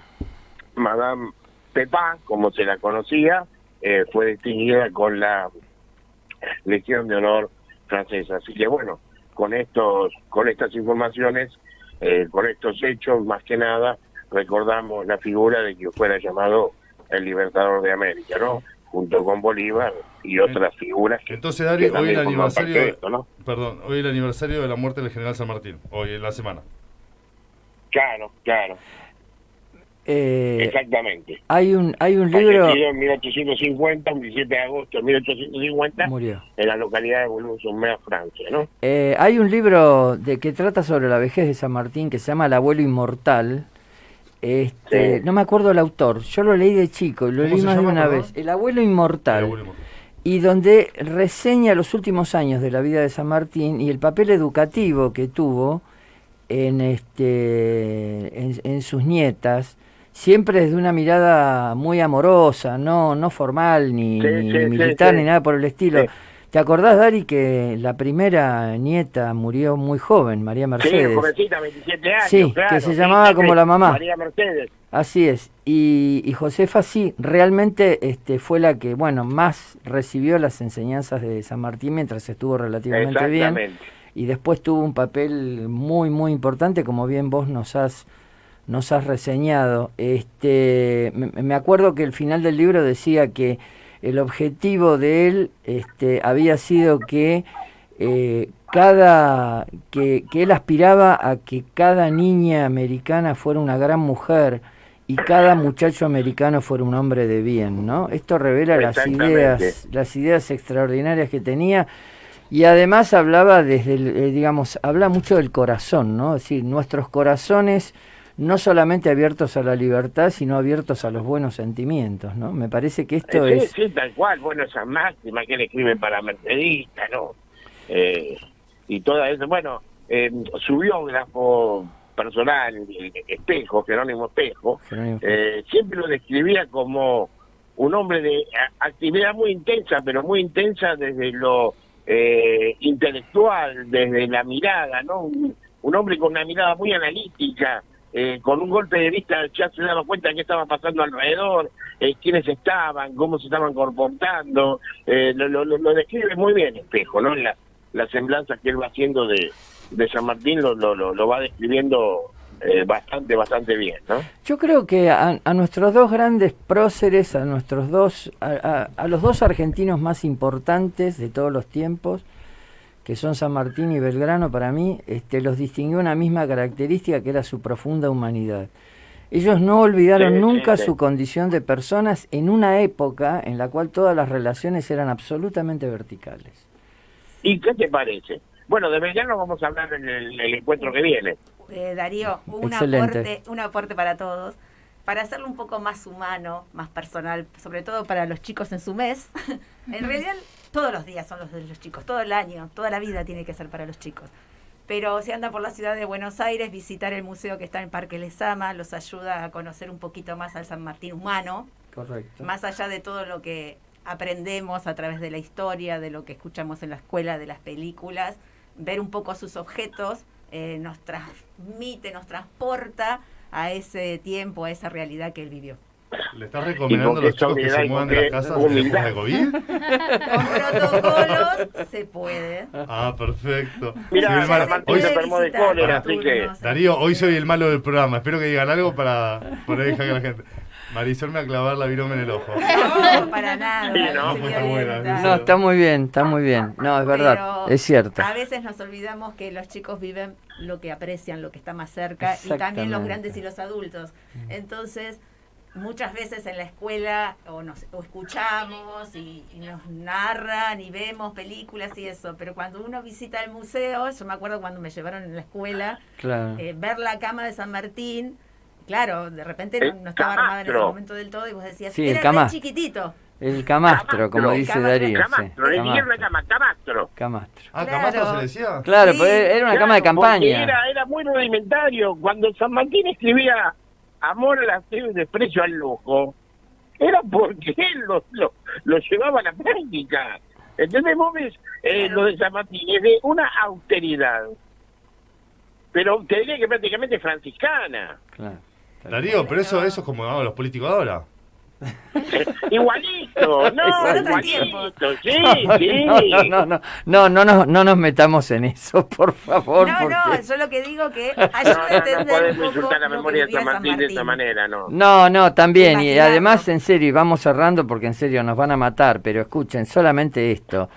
Madame Pepin, como se la conocía, eh, fue distinguida con la Legión de Honor francesa. Así que bueno, con estos, con estas informaciones, eh, con estos hechos, más que nada, recordamos la figura de que fuera llamado el libertador de América, ¿no? Junto con Bolívar y otras figuras. Que, Entonces, Dari, que hoy el aniversario, de esto, ¿no? perdón, hoy el aniversario de la muerte del general San Martín, hoy en la semana. Claro, claro, Eh, exactamente. hay un hay un libro Fallecido en 1850, un 17 de agosto de 1850, murió. en la localidad de Boulogne-sur-Mer, Francia, ¿no? Eh, hay un libro de que trata sobre la vejez de San Martín que se llama El abuelo inmortal. Este, Sí. no me acuerdo el autor. Yo lo leí de chico lo ¿Cómo leí más de una perdón? vez. El abuelo inmortal. El abuelo inmortal. y donde reseña los últimos años de la vida de San Martín y el papel educativo que tuvo en este en, en sus nietas siempre desde una mirada muy amorosa no no formal ni, Sí, ni- sí, ni sí, militar sí. ni nada por el estilo. ¿Te acordás, Dari, que la primera nieta murió muy joven, María Sí, Mercedes? jovencita, 27 años, Sí, claro. que se sí, llamaba sí, como sí, la mamá. María Mercedes. Así es. Y, y Josefa sí, realmente este, fue la que, bueno, más recibió las enseñanzas de San Martín mientras estuvo relativamente bien. Exactamente. Y después tuvo un papel muy, muy importante, como bien vos nos has, nos has reseñado. Este, me, me acuerdo que el final del libro decía que el objetivo de él este, había sido que eh, cada que, que él aspiraba a que cada niña americana fuera una gran mujer y cada muchacho americano fuera un hombre de bien, ¿no? Esto revela las ideas, las ideas extraordinarias que tenía y además hablaba desde, el, eh, digamos, habla mucho del corazón, ¿no? Es decir, nuestros corazones no solamente abiertos a la libertad, sino abiertos a los buenos sentimientos, ¿no? Me parece que esto Eh, sí, es sí, tal cual. Bueno, esa máxima que él escribe para Mercedista, ¿no? Eh, y toda eso. Bueno, eh, su biógrafo personal, Espejo, Jerónimo Espejo, Jerónimo eh, siempre lo describía como un hombre de actividad muy intensa, pero muy intensa desde lo eh, intelectual, desde la mirada, ¿no? Un, un hombre con una mirada muy analítica, eh, con un golpe de vista ya se daba cuenta de qué estaba pasando alrededor, eh, quiénes estaban, cómo se estaban comportando, eh, lo, lo, lo- describe muy bien Espejo, ¿no? La, la semblanza que él va haciendo de, San Martín lo va describiendo eh, bastante, bastante bien, ¿no? Yo creo que a, a nuestros dos grandes próceres, a nuestros dos, a, a- a los dos argentinos más importantes de todos los tiempos, que son San Martín y Belgrano, para mí, este, los distinguió una misma característica que era su profunda humanidad. Ellos no olvidaron Sí, nunca sí. su condición de personas en una época en la cual todas las relaciones eran absolutamente verticales. ¿Y qué te parece? Bueno, de Belgrano vamos a hablar en el, el encuentro que viene. Eh, Darío, un aporte, un aporte para todos. para hacerlo un poco más humano, más personal, sobre todo para los chicos en su mes, en realidad todos los días son los de los chicos, todo el año, toda la vida tiene que ser para los chicos. Pero si anda por la ciudad de Buenos Aires, visitar el museo que está en Parque Lesama los ayuda a conocer un poquito más al San Martín humano, Correcto. más allá de todo lo que aprendemos a través de la historia, de lo que escuchamos en la escuela, de las películas, ver un poco sus objetos eh, nos transmite, nos transporta a ese tiempo, a esa realidad que él vivió. ¿Le estás recomendando a los chicos que se muevan de las casas después de COVID? Con protocolos se puede. Ah, perfecto. Mira, hoy- se enfermó de cólera, así que... Darío, hoy soy el malo del programa. Espero que digan algo para poder dejar que la gente. Marisol me va a clavar la virome en el ojo. No, para nada. Sí, no, pues buena, No, está muy bien, está muy bien. No, es verdad, Pero es cierto. A veces nos olvidamos que los chicos viven lo que aprecian, lo que está más cerca, y también los grandes y los adultos. Entonces, muchas veces en la escuela o, nos, o escuchamos y, y nos narran y vemos películas y eso, pero cuando uno visita el museo, yo me acuerdo cuando me llevaron en la escuela, Claro. eh, ver la cama de San Martín, claro, de repente no, estaba armada en ese camastro. momento del todo y vos decías, Sí, era camastro. chiquitito. El camastro, como dice camastro. Darío. sí, Camastro, ni siquiera una cama, camastro. Camastro. Ah, Claro. Camastro se le decía. Claro, Sí. pues era una Claro, cama de campaña. Era, era muy rudimentario. Cuando San Martín escribía amor a la fe y desprecio al lujo, era porque él lo, lo, lo llevaba a la práctica. ¿Entendés? Vos ves eh, lo de Martín, es de una austeridad. Pero te diría que prácticamente franciscana. Claro. Darío, pero eso, eso es como los políticos ahora. Igualito, no, igualito, sí, No, sí. no, no, no, no, no, no, no nos metamos en eso, por favor. No, porque- no, yo lo que digo que No, ayuda a no, no entender podemos poco insultar la memoria de San Martín de esa manera, no. No, no, también. Y además, en serio, y vamos cerrando porque en serio nos van a matar, pero escuchen, solamente esto.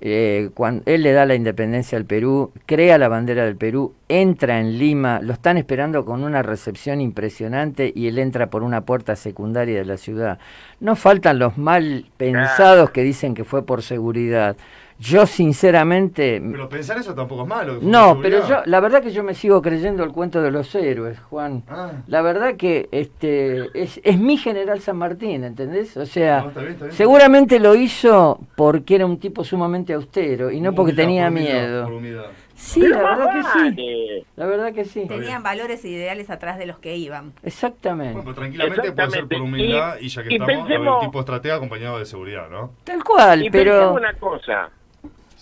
Eh, cuando él le da la independencia al Perú, crea la bandera del Perú, entra en Lima, lo están esperando con una recepción impresionante y él entra por una puerta secundaria de la ciudad. No faltan los mal pensados que dicen que fue por seguridad. Yo sinceramente Pero pensar eso tampoco es malo. no, pero yo, la verdad que yo me sigo creyendo el cuento de los héroes, Juan. Ah. La verdad que este es, es mi general San Martín, ¿entendés? O sea, No, está bien, está bien. seguramente lo hizo porque era un tipo sumamente austero y no porque Humildad, tenía por humildad, miedo. por humildad. Sí, Pero la verdad que sí. La verdad que sí. Tenían valores e ideales atrás de los que iban. Exactamente. Bueno, pero tranquilamente puede ser por Exactamente. humildad y, Y- ya que y estamos, pensemos- el tipo estratega acompañado de seguridad, ¿no? Tal cual, Y pero pensemos una cosa,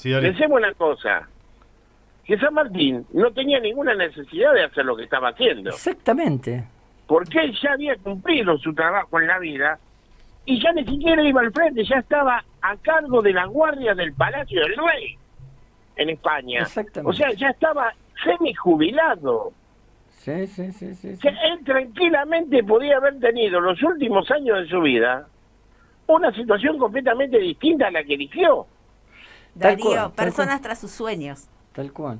Sí, pensemos una cosa, que San Martín no tenía ninguna necesidad de hacer lo que estaba haciendo, exactamente. porque él ya había cumplido su trabajo en la vida y ya ni siquiera iba al frente, ya estaba a cargo de la guardia del Palacio del Rey en España. Exactamente. O sea, ya estaba semi-jubilado. Sí, sí, sí, sí. Sea, él tranquilamente podía haber tenido los últimos años de su vida una situación completamente distinta a la que eligió. Darío, cual, personas tras sus sueños. Tal cual.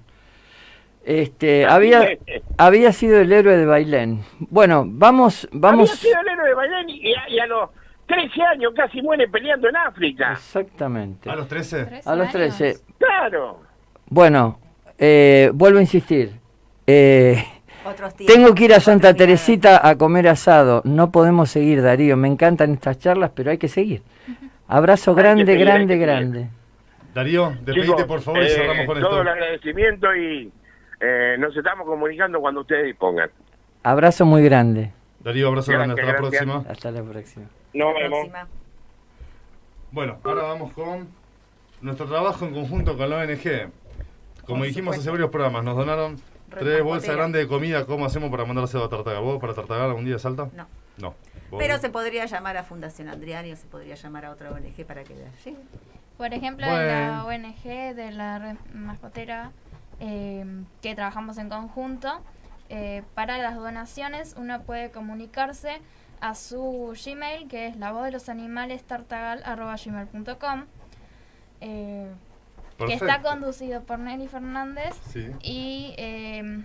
Este, había, había sido el héroe de Bailén. Bueno, vamos, vamos. Había sido el héroe de Bailén y a, y a los 13 años casi muere peleando en África. Exactamente. ¿A los 13? A los 13. Claro. Bueno, eh, vuelvo a insistir. Eh, Otros tengo que ir a Santa. Teresita a comer asado. No podemos seguir, Darío. Me encantan estas charlas, pero hay que seguir. Abrazo Hay grande, seguir, grande, grande. Darío, despedite por favor y eh, cerramos con todo esto. el agradecimiento y eh, nos estamos comunicando cuando ustedes dispongan. Abrazo muy grande. Darío, abrazo grande. Hasta la Gracias, próxima. Hasta la próxima. Nos La vemos. Bueno, ahora vamos con nuestro trabajo en conjunto con la ONG. Como Por dijimos hace varios programas, nos donaron tres bolsas grandes de comida. ¿Cómo hacemos para mandárselo a Tartagal? ¿Vos para Tartagal algún día salta? No. No. ¿Vos? Pero se podría llamar a Fundación Andriani o se podría llamar a otra ONG para que le llegue. Por ejemplo, Bueno. la ONG de la red mascotera, eh, que trabajamos en conjunto, eh, para las donaciones uno puede comunicarse a su Gmail, que es la voz de los animales tartagal.gmail.com, eh, que está conducido por Nelly Fernández Sí. y eh,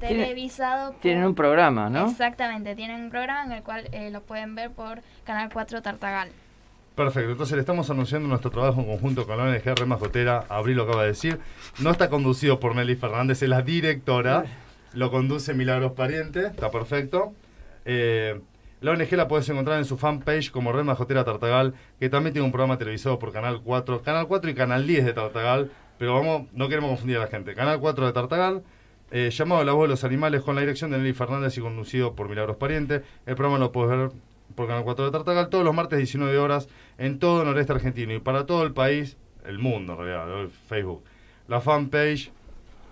Tiene- televisado por... Tienen un programa, ¿no? Exactamente, tienen un programa en el cual eh, lo pueden ver por Canal 4 Tartagal. Perfecto, entonces le estamos anunciando nuestro trabajo en conjunto con la ONG Red Mascotera. Abril lo acaba de decir. No está conducido por Nelly Fernández, es la directora. Lo conduce Milagros Pariente, está perfecto. Eh, La ONG la puedes encontrar en su fanpage como Red Mascotera Tartagal, que también tiene un programa televisado por Canal 4, Canal 4 y Canal 10 de Tartagal, pero vamos, no queremos confundir a la gente. Canal 4 de Tartagal, eh, llamado La Voz de los Animales, con la dirección de Nelly Fernández y conducido por Milagros Pariente. El programa lo puedes ver por Canal 4 de Tartagal todos los martes 19 horas en todo el noreste argentino y para todo el país, el mundo en realidad, el Facebook. La fanpage,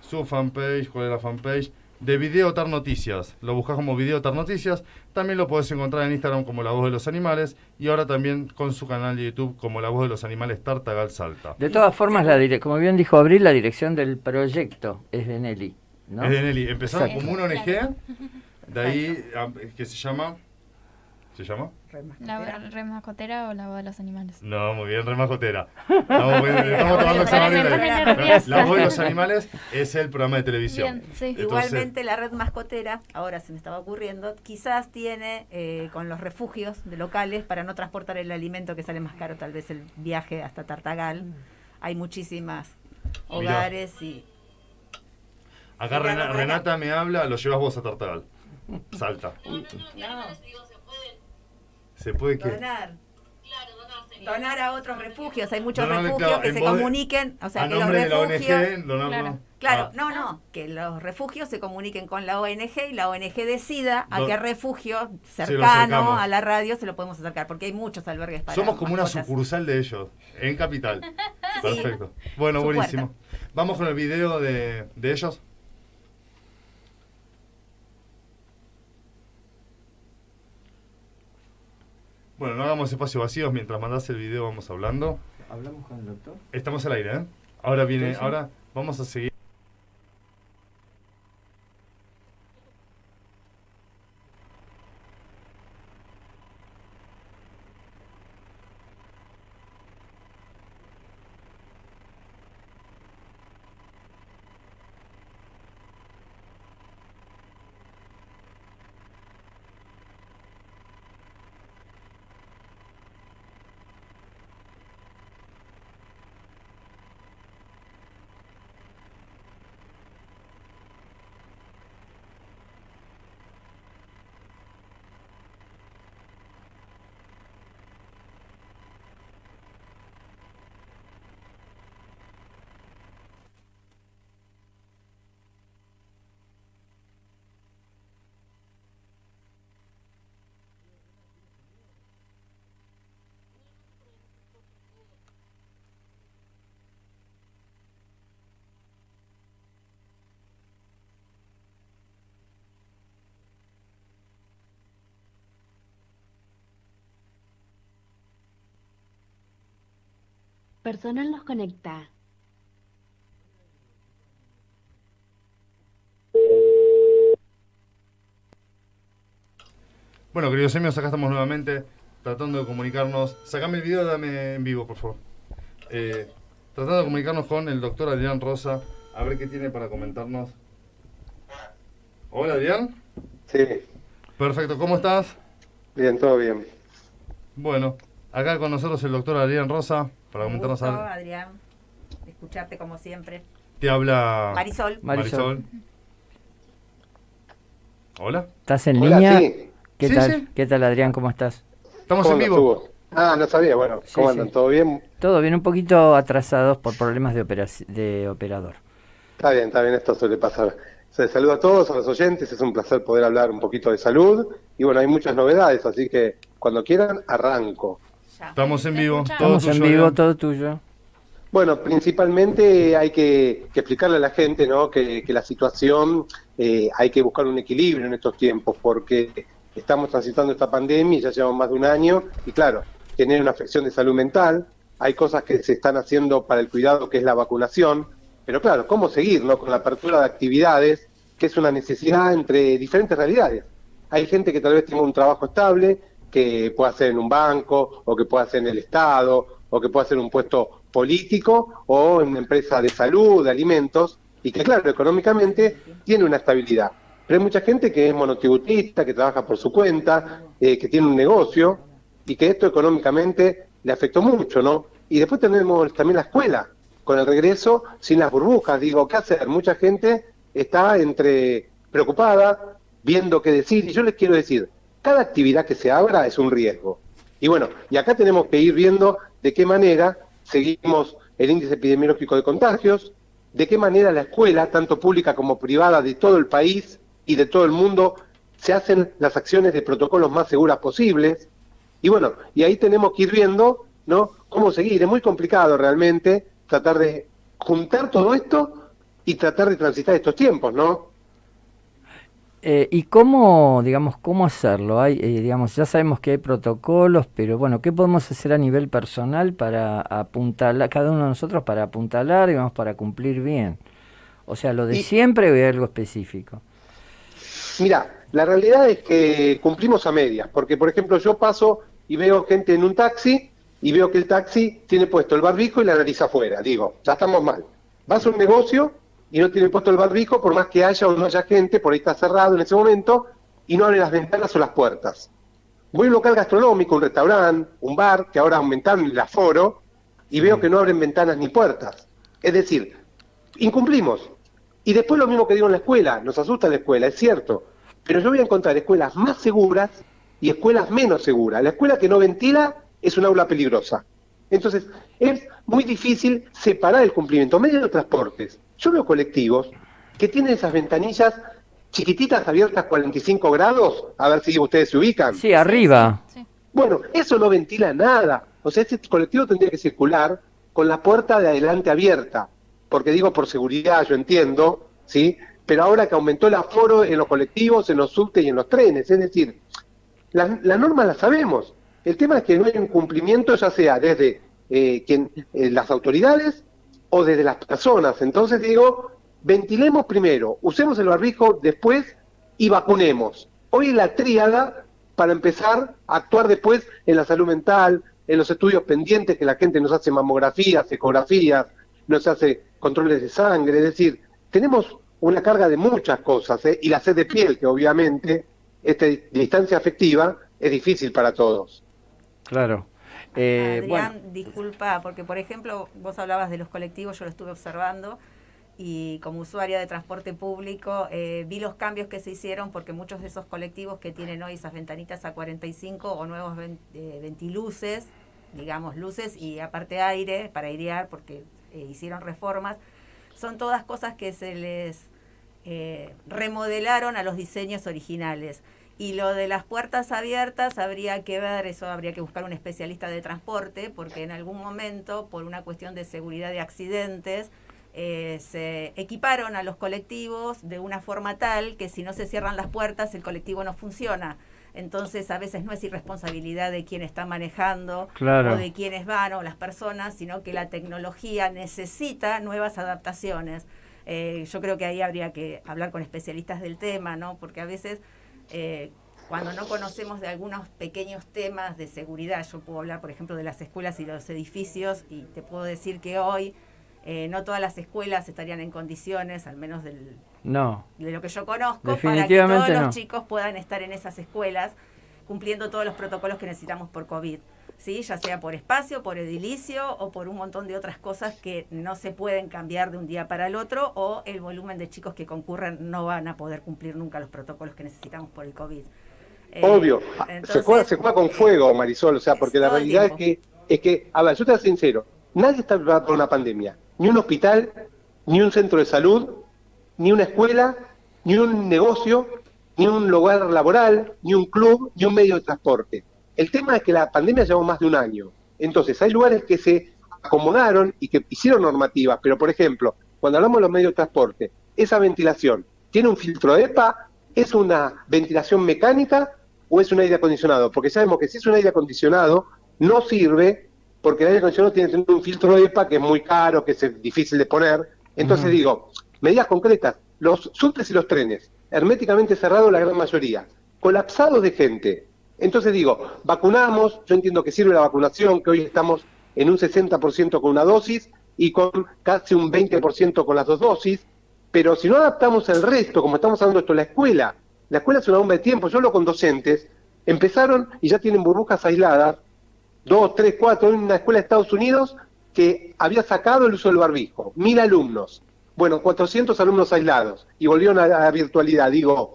su fanpage, ¿cuál es la fanpage? De Video Tar Noticias. Lo buscas como Video Tar Noticias. También lo puedes encontrar en Instagram como La Voz de los Animales y ahora también con su canal de YouTube como La Voz de los Animales Tartagal Salta. De todas formas, la dire- como bien dijo Abril, la dirección del proyecto es de Nelly. ¿no? Es de Nelly. Empezaron Exacto. como una ONG, de ahí ah, que se llama... ¿Se llama? La red mascotera o la voz de los animales. No, muy bien, remajotera. Estamos, muy bien, estamos tomando pone nerviosa. La voz de los animales es el programa de televisión. Bien, sí. Entonces, Igualmente la red mascotera, ahora se me estaba ocurriendo, quizás tiene eh, con los refugios de locales para no transportar el alimento que sale más caro, tal vez el viaje hasta Tartagal. Hay muchísimas Mirá. hogares y acá. Renata me habla, lo llevas vos a Tartagal. Salta. ¿Se puede que donar. Donar a otros refugios, hay muchos refugios claro, que se comuniquen, o sea, a que los nombre de la refugios... ONG, donarlo. Claro, claro, Ah. no, no, que los refugios se comuniquen con la ONG y la ONG decida a qué refugio cercano a la radio se lo podemos acercar, porque hay muchos albergues para Somos como una sucursal de ellos, en Capital. Sí. Perfecto. Bueno, Su buenísimo. Vamos con el video de, de ellos. Bueno, no hagamos espacios vacíos mientras mandás el video, vamos hablando. ¿Hablamos con el doctor? Estamos al aire, ¿eh? Ahora viene, ahora vamos a seguir. Personal nos conecta. Bueno, queridos semios, acá estamos nuevamente tratando de comunicarnos. Sacame el video, dame en vivo, por favor. Eh, tratando de comunicarnos con el doctor Adrián Rosa, a ver qué tiene para comentarnos. Hola, Adrián. Sí, Perfecto, ¿cómo estás? bien, todo bien. Bueno, acá con nosotros el doctor Adrián Rosa, para Un comentarnos gusto, algo. Adrián, escucharte como siempre. Te habla Marisol. Marisol. Hola. ¿Estás en Hola, línea? sí. ¿Qué Sí, tal? sí. ¿Qué tal, Adrián? ¿Cómo estás? Estamos ¿Cómo en vivo. Ah, no sabía, bueno, Sí, ¿cómo sí. andan? ¿Todo bien? Todo bien, un poquito atrasados por problemas de, de operador. Está bien, está bien, esto suele pasar. Se saluda a todos, a los oyentes, es un placer poder hablar un poquito de salud. Y bueno, hay muchas novedades, así que cuando quieran, arranco. Estamos en vivo. Todo Estamos en tuyo, vivo, todo tuyo. Bueno, principalmente hay que, que explicarle a la gente ¿no? que, que la situación eh, hay que buscar un equilibrio en estos tiempos porque estamos transitando esta pandemia y ya llevamos más de un año y claro, tener una afección de salud mental, hay cosas que se están haciendo para el cuidado que es la vacunación, pero claro, ¿cómo seguir ¿no? con la apertura de actividades que es una necesidad entre diferentes realidades? Hay gente que tal vez tenga un trabajo estable, que pueda hacer en un banco, o que pueda hacer en el Estado, o que pueda hacer un puesto político, o en una empresa de salud, de alimentos, y que claro, económicamente tiene una estabilidad. Pero hay mucha gente que es monotributista, que trabaja por su cuenta, eh, que tiene un negocio, y que esto económicamente le afectó mucho, ¿no? Y después tenemos también la escuela, con el regreso sin las burbujas. Digo, ¿qué hacer? Mucha gente está entre preocupada, viendo qué decir, y yo les quiero decir, cada actividad que se abra es un riesgo. Y bueno, y acá tenemos que ir viendo de qué manera seguimos el índice epidemiológico de contagios, de qué manera la escuela, tanto pública como privada de todo el país y de todo el mundo, se hacen las acciones de protocolos más seguras posibles. Y bueno, y ahí tenemos que ir viendo, ¿no? Cómo seguir. Es muy complicado realmente tratar de juntar todo esto y tratar de transitar estos tiempos, ¿no? Eh, ¿Y cómo, digamos, cómo hacerlo? Hay, eh, digamos, ya sabemos que hay protocolos, pero bueno, ¿qué podemos hacer a nivel personal para apuntalar, cada uno de nosotros para apuntalar, digamos, para cumplir bien? O sea, lo de siempre o hay algo específico. Mira, la realidad es que cumplimos a medias, porque por ejemplo yo paso y veo gente en un taxi y veo que el taxi tiene puesto el barbijo y la nariz afuera. Digo, ya estamos mal. Vas a un negocio y no tiene puesto el barbijo, por más que haya o no haya gente, por ahí está cerrado en ese momento, y no abre las ventanas o las puertas. Voy a un local gastronómico, un restaurante, un bar, que ahora aumentaron el aforo, y veo que no abren ventanas ni puertas. Es decir, incumplimos. Y después lo mismo que digo en la escuela, nos asusta la escuela, es cierto, pero yo voy a encontrar escuelas más seguras y escuelas menos seguras. La escuela que no ventila es un aula peligrosa. Entonces, es muy difícil separar el cumplimiento. Medio de transportes. Yo veo colectivos que tienen esas ventanillas chiquititas abiertas 45 grados, a ver si ustedes se ubican. Sí, arriba. Bueno, eso no ventila nada. O sea, este colectivo tendría que circular con la puerta de adelante abierta, porque digo por seguridad, yo entiendo, ¿sí? Pero ahora que aumentó el aforo en los colectivos, en los subtes y en los trenes, es decir, las la normas las sabemos. El tema es que no hay un cumplimiento, ya sea desde eh, quien, eh, las autoridades o desde las personas. Entonces digo, ventilemos primero, usemos el barbijo después y vacunemos. Hoy la tríada para empezar a actuar después en la salud mental, en los estudios pendientes que la gente nos hace mamografías, ecografías, nos hace controles de sangre, es decir, tenemos una carga de muchas cosas, ¿eh? y la sed de piel, que obviamente esta distancia afectiva es difícil para todos. Claro. Eh, Adrián, disculpa, porque por ejemplo, vos hablabas de los colectivos, yo lo estuve observando y como usuaria de transporte público eh, vi los cambios que se hicieron porque muchos de esos colectivos que tienen hoy esas ventanitas a 45 o nuevos eh, ventiluces, digamos luces y aparte aire para airear porque hicieron reformas, son todas cosas que se les remodelaron a los diseños originales. Y lo de las puertas abiertas habría que ver, eso habría que buscar un especialista de transporte, porque en algún momento, por una cuestión de seguridad de accidentes, eh, se equiparon a los colectivos de una forma tal que si no se cierran las puertas el colectivo no funciona. Entonces a veces no es irresponsabilidad de quien está manejando o de quienes van o las personas, sino que la tecnología necesita nuevas adaptaciones. Eh, yo creo que ahí habría que hablar con especialistas del tema, ¿no? Porque a veces eh, cuando no conocemos de algunos pequeños temas de seguridad, yo puedo hablar, por ejemplo, de las escuelas y los edificios, y te puedo decir que hoy eh, no todas las escuelas estarían en condiciones, al menos del, no. de lo que yo conozco, para que todos los chicos puedan estar en esas escuelas cumpliendo todos los protocolos que necesitamos por COVID. ¿Sí? ya sea por espacio, por edilicio o por un montón de otras cosas que no se pueden cambiar de un día para el otro o el volumen de chicos que concurren no van a poder cumplir nunca los protocolos que necesitamos por el COVID. Eh, Obvio, se, juega, se juega con fuego, Marisol, o sea, porque la realidad es que, es que, a ver, yo te voy sincero, nadie está preparado para una pandemia, ni un hospital, ni un centro de salud, ni una escuela, ni un negocio, ni un lugar laboral, ni un club, ni un medio de transporte. El tema es que la pandemia llevó más de un año. Entonces, hay lugares que se acomodaron y que hicieron normativas, pero por ejemplo, cuando hablamos de los medios de transporte, esa ventilación, ¿tiene un filtro EPA? ¿Es una ventilación mecánica o es un aire acondicionado? Porque sabemos que si es un aire acondicionado, no sirve porque el aire acondicionado tiene que tener un filtro EPA que es muy caro, que es difícil de poner. Entonces digo, medidas concretas, los subtes y los trenes, herméticamente cerrados la gran mayoría, colapsados de gente, entonces digo, vacunamos, yo entiendo que sirve la vacunación, que hoy estamos en un 60% con una dosis y con casi un 20% con las dos dosis, pero si no adaptamos el resto, como estamos hablando esto, la escuela, la escuela es una bomba de tiempo, yo lo con docentes, empezaron y ya tienen burbujas aisladas, dos, tres, cuatro, en una escuela de Estados Unidos que había sacado el uso del barbijo, mil alumnos, bueno, 400 alumnos aislados y volvieron a la virtualidad. Digo,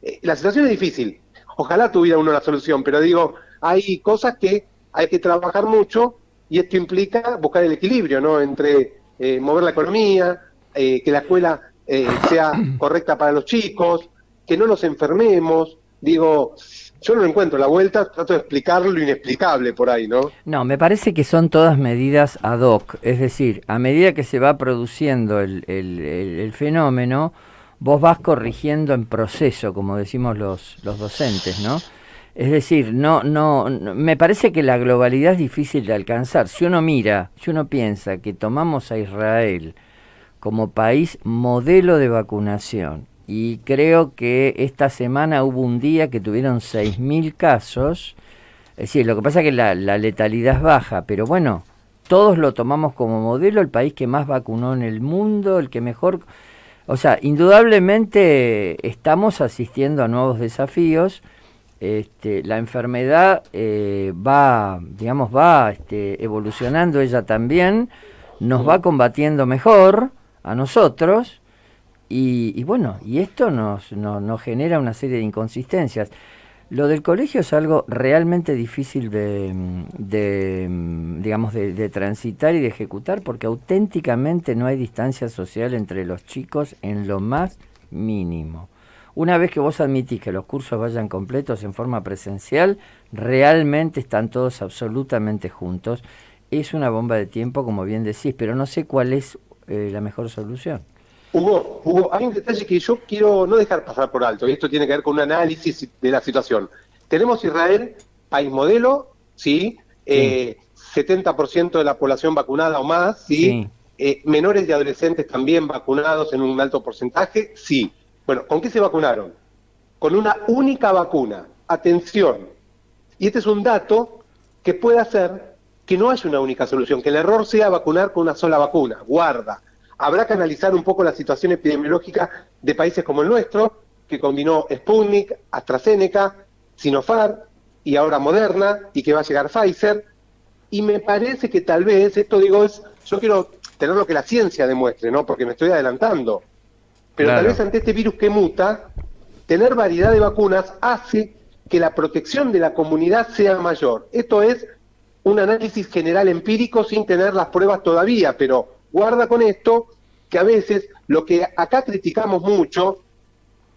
eh, la situación es difícil, ojalá tuviera uno la solución, pero digo, hay cosas que hay que trabajar mucho y esto implica buscar el equilibrio, ¿no? Entre eh, mover la economía, eh, que la escuela eh, sea correcta para los chicos, que no nos enfermemos. Digo, yo no encuentro la vuelta, trato de explicar lo inexplicable por ahí, ¿no? No, me parece que son todas medidas ad hoc, es decir, a medida que se va produciendo el, el- el- el fenómeno, vos vas corrigiendo en proceso, como decimos los, los docentes, ¿no? Es decir, no, no, no- me parece que la globalidad es difícil de alcanzar. Si uno mira, si uno piensa que tomamos a Israel como país modelo de vacunación y creo que esta semana hubo un día que tuvieron 6.000 casos, es decir, lo que pasa es que la, la letalidad es baja, pero bueno, todos lo tomamos como modelo, el país que más vacunó en el mundo, el que mejor... O sea, indudablemente estamos asistiendo a nuevos desafíos. Este, la enfermedad eh, va, digamos, va este, evolucionando ella también, nos va combatiendo mejor a nosotros y, y bueno, y esto nos, nos, nos genera una serie de inconsistencias. Lo del colegio es algo realmente difícil de, de, digamos, de, de transitar y de ejecutar porque auténticamente no hay distancia social entre los chicos en lo más mínimo. Una vez que vos admitís que los cursos vayan completos en forma presencial, realmente están todos absolutamente juntos. Es una bomba de tiempo, como bien decís, pero no sé cuál es eh, la mejor solución. Hugo, Hugo, hay un detalle que yo quiero no dejar pasar por alto, y esto tiene que ver con un análisis de la situación. Tenemos Israel, país modelo, ¿sí? Eh, 70% de la población vacunada o más, ¿sí? Sí. Eh, menores y adolescentes también vacunados en un alto porcentaje, sí. Bueno, ¿con qué se vacunaron? Con una única vacuna. Atención. Y este es un dato que puede hacer que no haya una única solución, que el error sea vacunar con una sola vacuna. Guarda. Habrá que analizar un poco la situación epidemiológica de países como el nuestro, que combinó Sputnik, AstraZeneca, Sinopharm y ahora Moderna, y que va a llegar Pfizer. Y me parece que tal vez, esto digo, es, yo quiero tener lo que la ciencia demuestre, ¿no? Porque me estoy adelantando. Pero Claro. tal vez ante este virus que muta, tener variedad de vacunas hace que la protección de la comunidad sea mayor. Esto es un análisis general empírico sin tener las pruebas todavía, pero guarda con esto que a veces lo que acá criticamos mucho,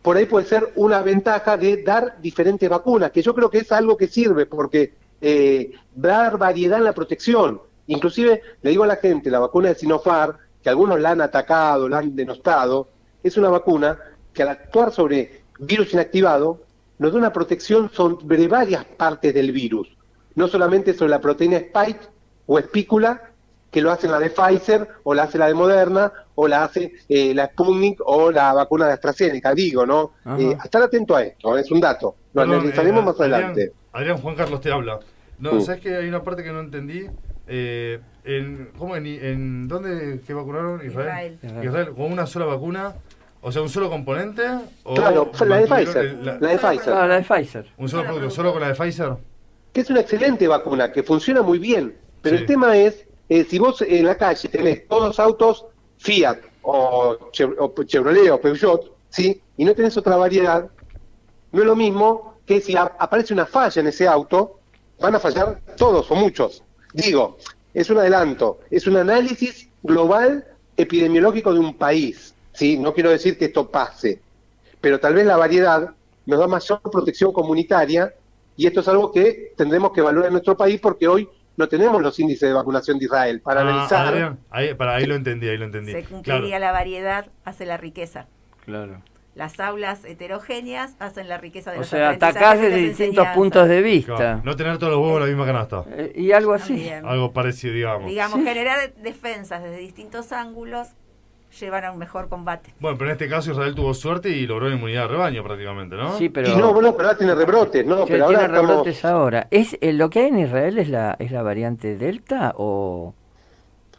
por ahí puede ser una ventaja de dar diferentes vacunas, que yo creo que es algo que sirve porque eh, dar variedad en la protección. Inclusive le digo a la gente, la vacuna de Sinopharm, que algunos la han atacado, la han denostado, es una vacuna que al actuar sobre virus inactivado nos da una protección sobre varias partes del virus, no solamente sobre la proteína spike o espícula, que lo hace la de Pfizer, o la hace la de Moderna, o la hace eh, la Sputnik o la vacuna de AstraZeneca, digo, ¿no? Eh, estar atento a esto, es un dato. Lo Perdón, analizaremos eh, más adelante. Adrián, Adrián, Juan Carlos te habla. No, Uh. ¿sabes que hay una parte que no entendí? Eh, en, ¿Cómo en, en dónde que vacunaron Israel? Israel. Israel con una sola vacuna, o sea, un solo componente o Claro, la de Pfizer, la- la de Pfizer. Ah, la de Pfizer. un solo producto, solo con la de Pfizer. que es una excelente vacuna, que funciona muy bien. Pero Sí. el tema es, eh, si vos en la calle tenés todos los autos Fiat o, Chev- o Chevrolet o Peugeot, ¿sí? Y no tenés otra variedad, no es lo mismo que si aparece una falla en ese auto, van a fallar todos o muchos. Digo, es un adelanto, es un análisis global epidemiológico de un país, ¿sí? No quiero decir que esto pase, pero tal vez la variedad nos da mayor protección comunitaria y esto es algo que tendremos que evaluar en nuestro país porque hoy no tenemos los índices de vacunación de Israel para Ah, analizar. Adrián, ahí, para, ahí lo entendí, ahí lo entendí. Se Claro. cumpliría la variedad, hace la riqueza. Claro. Las aulas heterogéneas hacen la riqueza de O los sea, atacás desde distintos puntos de vista. Claro, No tener todos los huevos en la misma canasta. Eh, y algo así. También. Algo parecido, digamos. Digamos, generar defensas desde distintos ángulos llevan a un mejor combate. Bueno, pero en este caso Israel tuvo suerte y logró la inmunidad de rebaño prácticamente, ¿no? Sí, pero... Y no, bueno, pero ahora tiene rebrotes, ¿no? Sí, pero ahora tiene estamos... rebrotes ahora. ¿Es, eh, ¿Lo que hay en Israel es la, es la variante Delta o,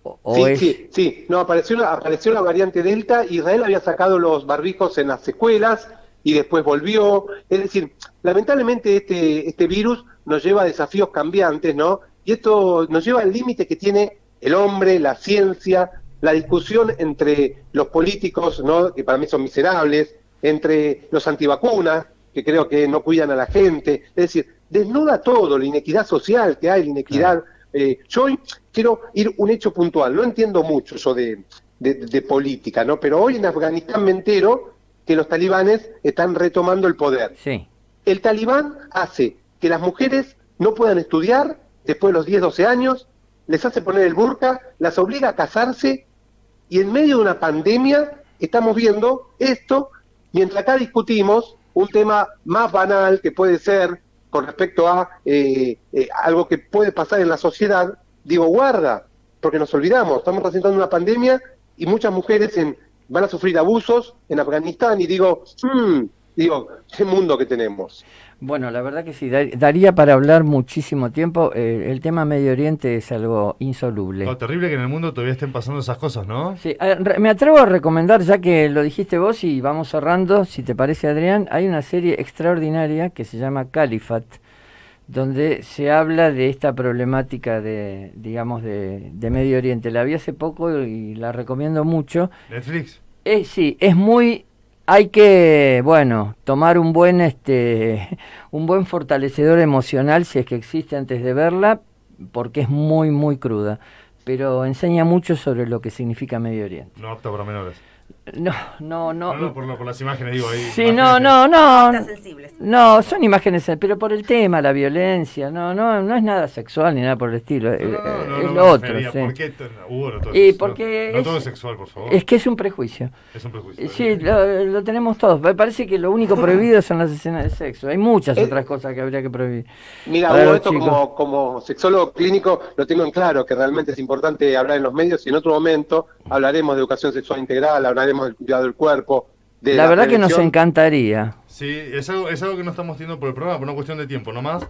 o, o Sí, es... sí, sí. No, apareció la, apareció la variante Delta. Israel había sacado los barbijos en las escuelas y después volvió. Es decir, lamentablemente este, este virus nos lleva a desafíos cambiantes, ¿no? Y esto nos lleva al límite que tiene el hombre, la ciencia, la discusión entre los políticos, ¿no? Que para mí son miserables, entre los antivacunas que creo que no cuidan a la gente. Es decir, desnuda todo, la inequidad social que hay, la inequidad. eh, yo hoy quiero ir un hecho puntual. No entiendo mucho eso de, de- de política, ¿no? Pero hoy en Afganistán me entero que los talibanes están retomando el poder. Sí. El talibán hace que las mujeres no puedan estudiar después de los 10, 12 años, les hace poner el burka, las obliga a casarse y en medio de una pandemia estamos viendo esto mientras acá discutimos un tema más banal que puede ser con respecto a eh, eh, algo que puede pasar en la sociedad. Digo, guarda, porque nos olvidamos, estamos presentando una pandemia y muchas mujeres en, van a sufrir abusos en Afganistán y digo, hmm, digo, qué mundo que tenemos. Bueno, la verdad que sí, dar- daría para hablar muchísimo tiempo. Eh, el tema Medio Oriente es algo insoluble. Lo terrible que en el mundo todavía estén pasando esas cosas, ¿no? Sí, re- me atrevo a recomendar, ya que lo dijiste vos y vamos cerrando, si te parece Adrián, hay una serie extraordinaria que se llama Califat, donde se habla de esta problemática de, digamos, de, de Medio Oriente. La vi hace poco y la recomiendo mucho. Netflix. Eh, sí, es muy hay que, bueno, tomar un buen este un buen fortalecedor emocional si es que existe antes de verla, porque es muy muy cruda, pero enseña mucho sobre lo que significa Medio Oriente. No apta para menores. No, no, no. No, no, por, lo- por las imágenes, digo ahí. Sí, no, no, no. No, son imágenes, eh, pero por el tema, la violencia, no, no, no es nada sexual ni nada por el estilo, eh, No, eh, no, es no, lo otro. sí. ¿Por qué Hugo, no todo Y es- porque no, no es- todo es sexual, por favor. Es que es un prejuicio. Es un prejuicio. Sí, lo, lo tenemos todos. Me parece que lo único prohibido son las escenas de sexo. Hay muchas Eh, otras cosas que habría que prohibir. Mira, Hugo, esto como, como sexólogo clínico lo tengo en claro, que realmente es importante hablar en los medios y en otro momento hablaremos de educación sexual integral, hablaremos del cuidado del cuerpo. De La verdad que nos encantaría. Sí, es algo, es algo que no estamos teniendo por el programa, por una cuestión de tiempo nomás,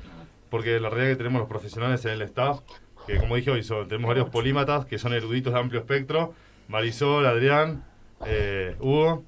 porque la realidad es que tenemos los profesionales en el staff, que como dije hoy, son- tenemos varios polímatas que son eruditos de amplio espectro, Marisol, Adrián, eh, Hugo,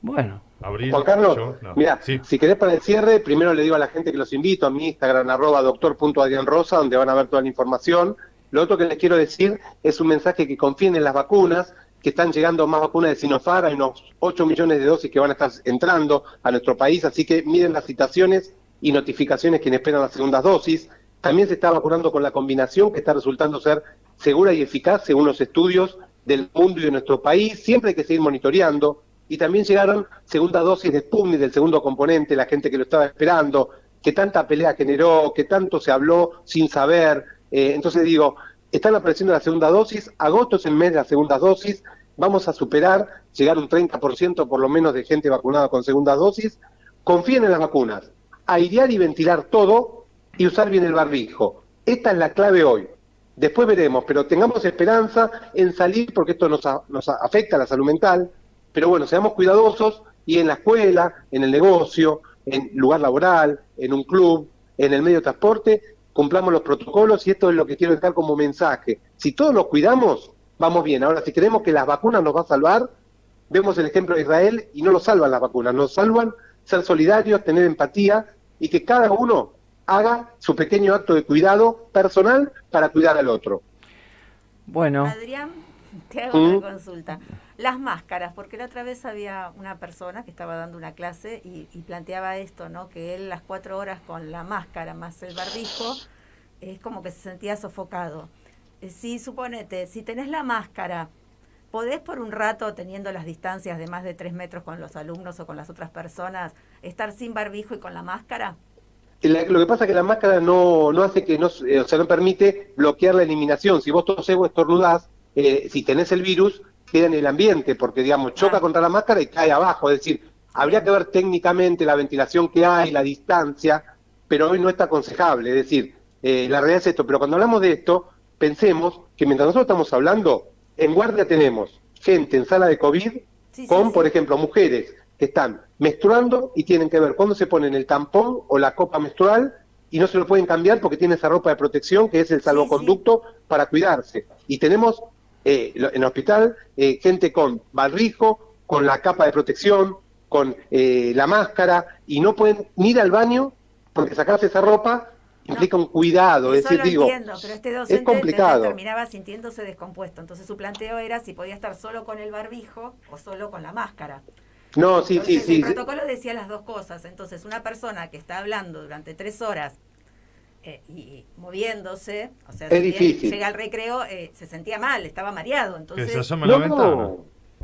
Bueno. Abril, Juan Carlos, no. mira, Sí. si querés para el cierre, primero le digo a la gente que los invito a mi Instagram, arroba doctor.adrianrosa, donde van a ver toda la información. Lo otro que les quiero decir es un mensaje que confíen en las vacunas, que están llegando más vacunas de Sinopharm, hay unos 8 millones de dosis que van a estar entrando a nuestro país, así que miren las citaciones y notificaciones quienes esperan las segundas dosis. También se está vacunando con la combinación que está resultando ser segura y eficaz según los estudios del mundo y de nuestro país. Siempre hay que seguir monitoreando. Y también llegaron segunda dosis de Sputnik del segundo componente, la gente que lo estaba esperando, que tanta pelea generó, que tanto se habló sin saber. Eh, entonces digo, están apareciendo la segunda dosis, agosto es el mes de la segunda dosis, vamos a superar, llegar un 30% por lo menos de gente vacunada con segunda dosis. Confíen en las vacunas, airear y ventilar todo y usar bien el barbijo. Esta es la clave hoy. Después veremos, pero tengamos esperanza en salir porque esto nos, nos afecta a la salud mental. Pero bueno, seamos cuidadosos y en la escuela, en el negocio, en lugar laboral, en un club, en el medio de transporte, cumplamos los protocolos y esto es lo que quiero dejar como mensaje. Si todos nos cuidamos, vamos bien. Ahora, si creemos que las vacunas nos va a salvar, vemos el ejemplo de Israel y no nos salvan las vacunas, nos salvan ser solidarios, tener empatía y que cada uno haga su pequeño acto de cuidado personal para cuidar al otro. Bueno, Adrián, te hago ¿Mm? una consulta. Las máscaras, porque la otra vez había una persona que estaba dando una clase y, y planteaba esto, ¿no? Que él las cuatro horas con la máscara más el barbijo es como que se sentía sofocado. Eh, Si suponete, si tenés la máscara, ¿podés por un rato, teniendo las distancias de más de tres metros con los alumnos o con las otras personas, estar sin barbijo y con la máscara? Lo que pasa es que la máscara no, no hace que no, eh, o sea, no permite bloquear la eliminación. Si vos tosés o estornudás, eh, si tenés el virus, queda en el ambiente, porque digamos, choca contra la máscara y cae abajo. Es decir, habría que ver técnicamente la ventilación que hay, la distancia, pero hoy no está aconsejable. Es decir, eh, la realidad es esto. Pero cuando hablamos de esto, pensemos que mientras nosotros estamos hablando, en guardia tenemos gente en sala de COVID con, por ejemplo, mujeres que están menstruando y tienen que ver cuándo se ponen el tampón o la copa menstrual y no se lo pueden cambiar porque tiene esa ropa de protección que es el salvoconducto para cuidarse. Y tenemos eh, en el hospital eh, gente con barrijo, con la capa de protección, con eh, la máscara y no pueden ni ir al baño porque sacarse esa ropa implica un cuidado. es decir, lo digo, entiendo, pero este docente es complicado. terminaba sintiéndose descompuesto. Entonces su planteo era si podía estar solo con el barbijo o solo con la máscara. No, sí, sí, sí. El protocolo decía las dos cosas. Entonces, una persona que está hablando durante tres horas eh, y moviéndose, o sea, Es si bien difícil. llega al recreo, eh, se sentía mal, estaba mareado. Entonces,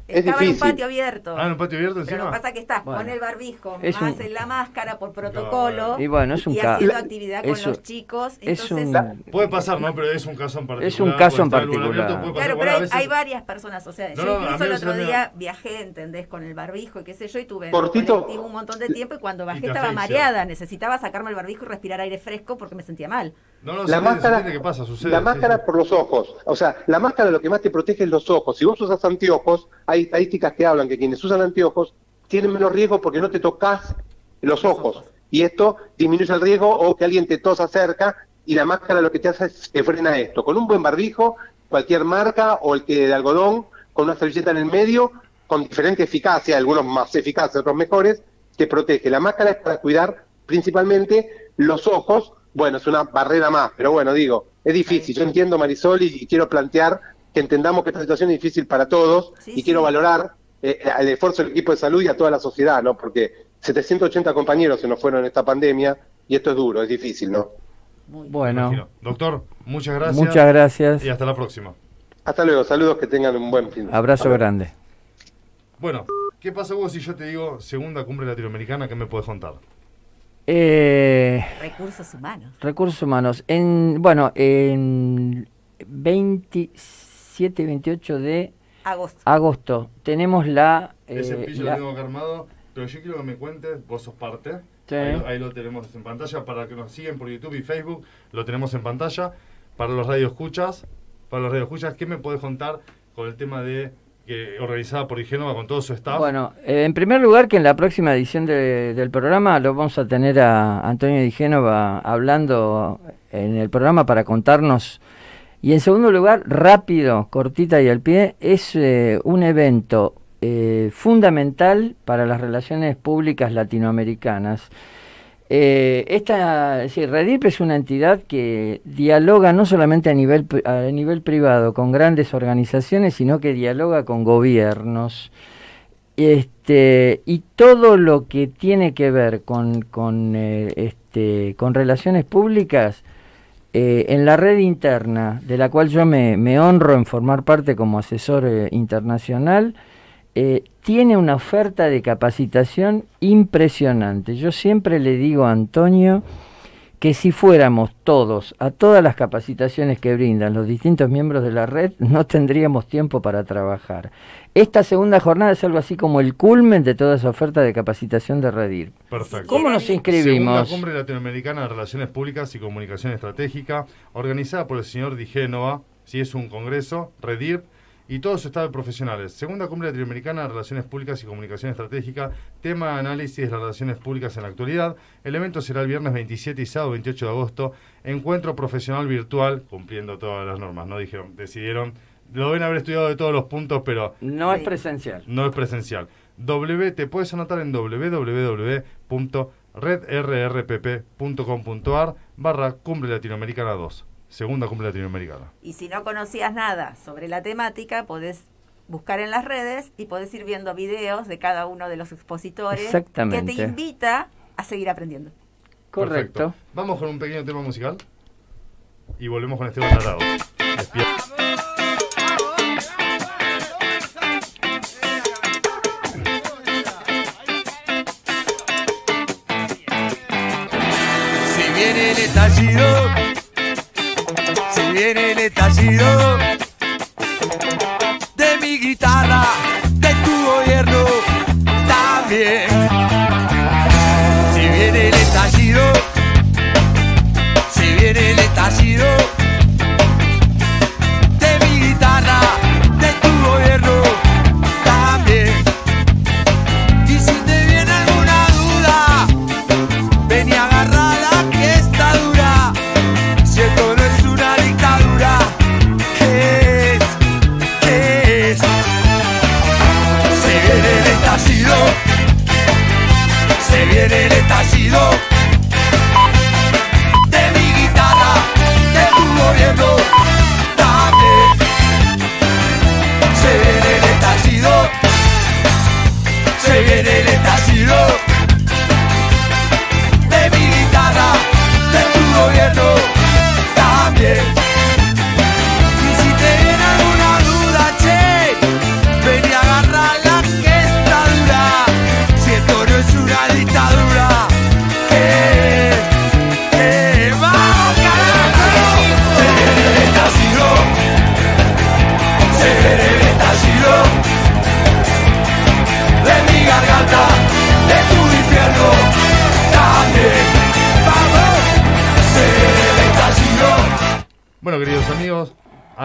estaba en un patio abierto. Ah, en un patio abierto Pero encima. lo que pasa es que estás Bueno. con el barbijo, Es más un- en la máscara por protocolo Y bueno, es un y haciendo actividad con es un- los chicos. es Entonces, un- Puede pasar, ¿no? Pero es un caso en particular. Es un caso en particular. abierto. Claro, pero a hay, veces- hay varias personas, o sea, No, yo incluso el otro día viajé, ¿entendés? Con el barbijo y qué sé yo, y tuve Cortito. un montón de tiempo y cuando bajé estaba mareada, necesitaba sacarme el barbijo y respirar aire fresco porque me sentía mal. No, no, La se entiende, se máscara, entiende qué pasa, sucede. la sí, máscara sí. por los ojos. O sea, la máscara lo que más te protege es los ojos. Si vos usas anteojos, hay estadísticas que hablan que quienes usan anteojos tienen menos riesgo porque no te tocas los ojos. Y esto disminuye el riesgo o que alguien te tosa cerca y la máscara lo que te hace es que frena esto. Con un buen barbijo, cualquier marca o el que de algodón, con una servilleta en el medio, con diferente eficacia, algunos más eficaces, otros mejores, te protege. La máscara es para cuidar principalmente los ojos. Bueno, es una barrera más, pero bueno, digo, es difícil. Yo entiendo, Marisol, y, y quiero plantear que entendamos que esta situación es difícil para todos Sí, y sí. quiero valorar eh, el esfuerzo del equipo de salud y a toda la sociedad, ¿no? Porque 780 compañeros se nos fueron en esta pandemia y esto es duro, es difícil, ¿no? Bueno. Doctor, muchas gracias. muchas gracias. Y hasta la próxima. Hasta luego, saludos, que tengan un buen fin. de Abrazo grande. Bueno, ¿qué pasa vos si yo te digo segunda cumbre latinoamericana? ¿Qué me puedes contar? Eh, Recursos humanos. recursos humanos. En, bueno, en 27 y 28 de Agosto. agosto tenemos la... Ese eh, pillo la- lo tengo acá armado, pero yo quiero que me cuentes, vos sos parte. Sí. Ahí, ahí lo tenemos en pantalla. Para que nos siguen por YouTube y Facebook, lo tenemos en pantalla. Para los radioescuchas, para los radioescuchas, ¿qué me podés contar con el tema de que organizada por Igenova con todo su staff? Bueno, eh, en primer lugar que en la próxima edición de- del programa lo vamos a tener a Antonio Génova hablando en el programa para contarnos. Y en segundo lugar, rápido, cortita y al pie, es eh, un evento eh, fundamental para las relaciones públicas latinoamericanas. Eh, esta, es decir, Redip es una entidad que dialoga no solamente a nivel, a nivel privado con grandes organizaciones, sino que dialoga con gobiernos. Este, y todo lo que tiene que ver con, con, eh, este, con relaciones públicas, eh, en la red interna, de la cual yo me, me honro en formar parte como asesor internacional, tiene una oferta de capacitación impresionante. Yo siempre le digo a Antonio que si fuéramos todos a todas las capacitaciones que brindan los distintos miembros de la red, no tendríamos tiempo para trabajar. Esta segunda jornada es algo así como el culmen de toda esa oferta de capacitación de Redir. Perfecto. ¿Cómo nos Segunda inscribimos? Cumbre Latinoamericana de Relaciones Públicas y Comunicación Estratégica, organizada por el señor Di Génova, si es un congreso, REDIRP, y todo su estado de profesionales. Segunda Cumbre Latinoamericana de Relaciones Públicas y Comunicación Estratégica, tema de análisis de las relaciones públicas en la actualidad. El evento será el viernes 27 y sábado 28 de agosto. Encuentro profesional virtual, cumpliendo todas las normas, ¿no? Dijeron, decidieron, lo deben haber estudiado de todos los puntos, pero No es presencial. no es presencial. W, te puedes anotar en www.redrrpp.com.ar barra Cumbre Latinoamericana 2. Segunda Cumbre Latinoamericana. Y si no conocías nada sobre la temática, podés buscar en las redes y podés ir viendo videos de cada uno de los expositores Exactamente. que te invita a seguir aprendiendo. Correcto. Perfecto. Vamos con un pequeño tema musical y volvemos con Esteban. Si viene el estallido, viene el estallido de mi guitarra,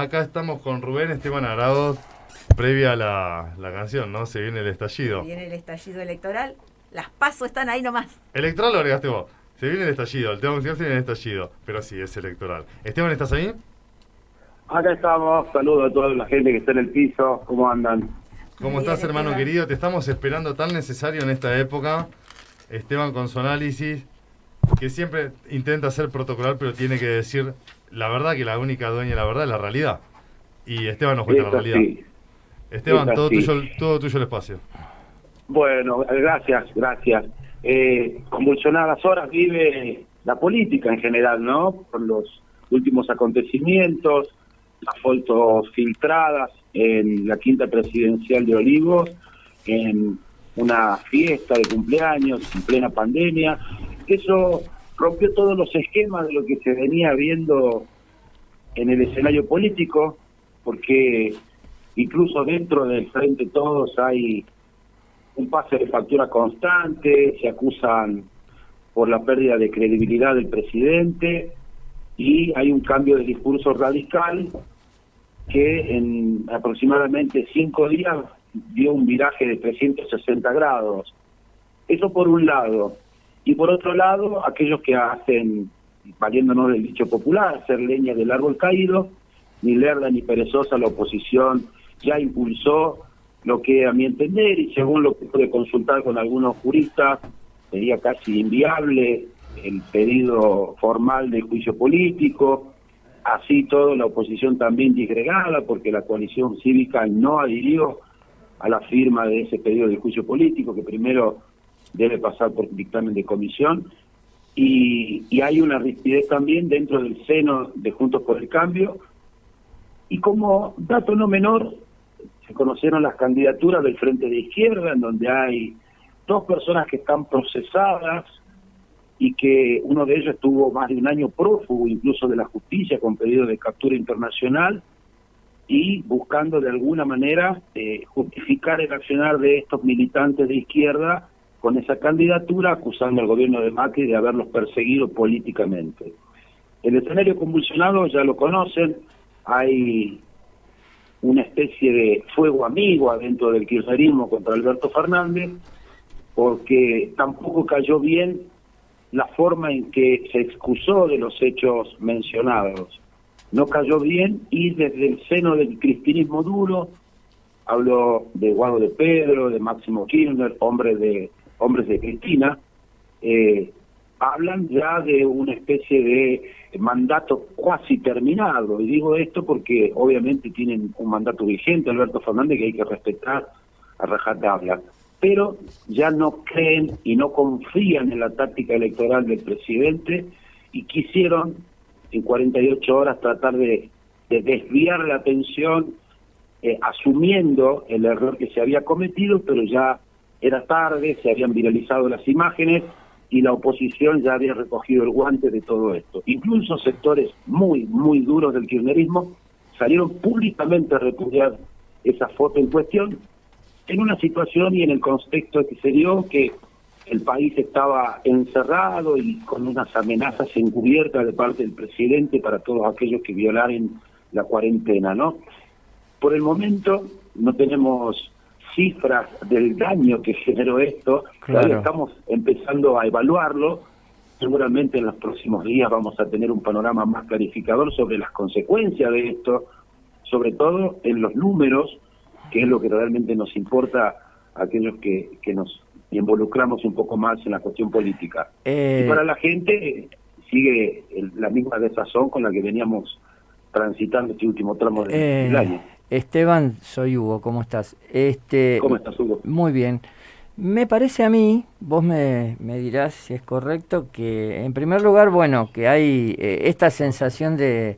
Acá estamos con Rubén Esteban Arauz, previa a la, la canción, ¿no? Se viene el estallido. Viene el estallido electoral. Las pasos están ahí nomás. Electoral lo agregaste vos. Se viene el estallido, el tema musical se viene el estallido. Pero sí, es electoral. Esteban, ¿estás ahí? Acá estamos, saludo a toda la gente que está en el piso, ¿cómo andan? ¿Cómo estás, hermano querido? Te estamos esperando tan necesario en esta época. Esteban con su análisis, que siempre intenta ser protocolar, pero tiene que decir la verdad que la única dueña de la verdad es la realidad. Y Esteban nos cuenta la realidad. Esteban, Es todo tuyo, todo tuyo el espacio. Bueno, gracias, gracias. Eh, convulsionadas horas vive la política en general, ¿no? Por los últimos acontecimientos, las fotos filtradas en la quinta presidencial de Olivos, en una fiesta de cumpleaños en plena pandemia. Eso rompió todos los esquemas de lo que se venía viendo en el escenario político, porque incluso dentro del Frente Todos hay un pase de factura constante, se acusan por la pérdida de credibilidad del presidente y hay un cambio de discurso radical que en aproximadamente cinco días dio un viraje de 360 grados. Eso por un lado. Y por otro lado, aquellos que hacen, valiéndonos del dicho popular, hacer leña del árbol caído, ni lerda ni perezosa la oposición ya impulsó lo que a mi entender y según lo que pude consultar con algunos juristas, sería casi inviable el pedido formal de juicio político, así todo la oposición también disgregada porque la coalición cívica no adhirió a la firma de ese pedido de juicio político que primero debe pasar por dictamen de comisión. Y, y hay una rigidez también dentro del seno de Juntos por el Cambio. Y como dato no menor se conocieron las candidaturas del Frente de Izquierda en donde hay dos personas que están procesadas y que uno de ellos estuvo más de un año prófugo incluso de la justicia con pedido de captura internacional y buscando de alguna manera eh, justificar el accionar de estos militantes de izquierda con esa candidatura acusando al gobierno de Macri de haberlos perseguido políticamente. El escenario convulsionado ya lo conocen, hay una especie de fuego amigo adentro del kirchnerismo contra Alberto Fernández, porque tampoco cayó bien la forma en que se excusó de los hechos mencionados. No cayó bien y desde el seno del cristianismo duro, hablo de Guado de Pedro, de Máximo Kirchner, hombres de, hombres de Cristina, eh, hablan ya de una especie de mandato cuasi terminado. Y digo esto porque obviamente tienen un mandato vigente, Alberto Fernández, que hay que respetar a rajatabla. Pero ya no creen y no confían en la táctica electoral del presidente y quisieron en 48 horas tratar de, de desviar la atención eh, asumiendo el error que se había cometido, pero ya era tarde, se habían viralizado las imágenes y la oposición ya había recogido el guante de todo esto. Incluso sectores muy, muy duros del kirchnerismo salieron públicamente a repudiar esa foto en cuestión en una situación y en el contexto que se dio que el país estaba encerrado y con unas amenazas encubiertas de parte del presidente para todos aquellos que violaren la cuarentena, ¿no? Por el momento no tenemos cifras del daño que generó esto, todavía estamos empezando a evaluarlo, seguramente en los próximos días vamos a tener un panorama más clarificador sobre las consecuencias de esto, sobre todo en los números, que es lo que realmente nos importa a aquellos que, que nos involucramos un poco más en la cuestión política. Eh, Y para la gente sigue el- la misma desazón con la que veníamos transitando este último tramo del, Eh, año. Esteban, soy Hugo, ¿cómo estás? Este, ¿Cómo estás, Hugo? Muy bien. Me parece a mí, vos me, me dirás si es correcto, que en primer lugar, bueno, que hay eh, esta sensación de,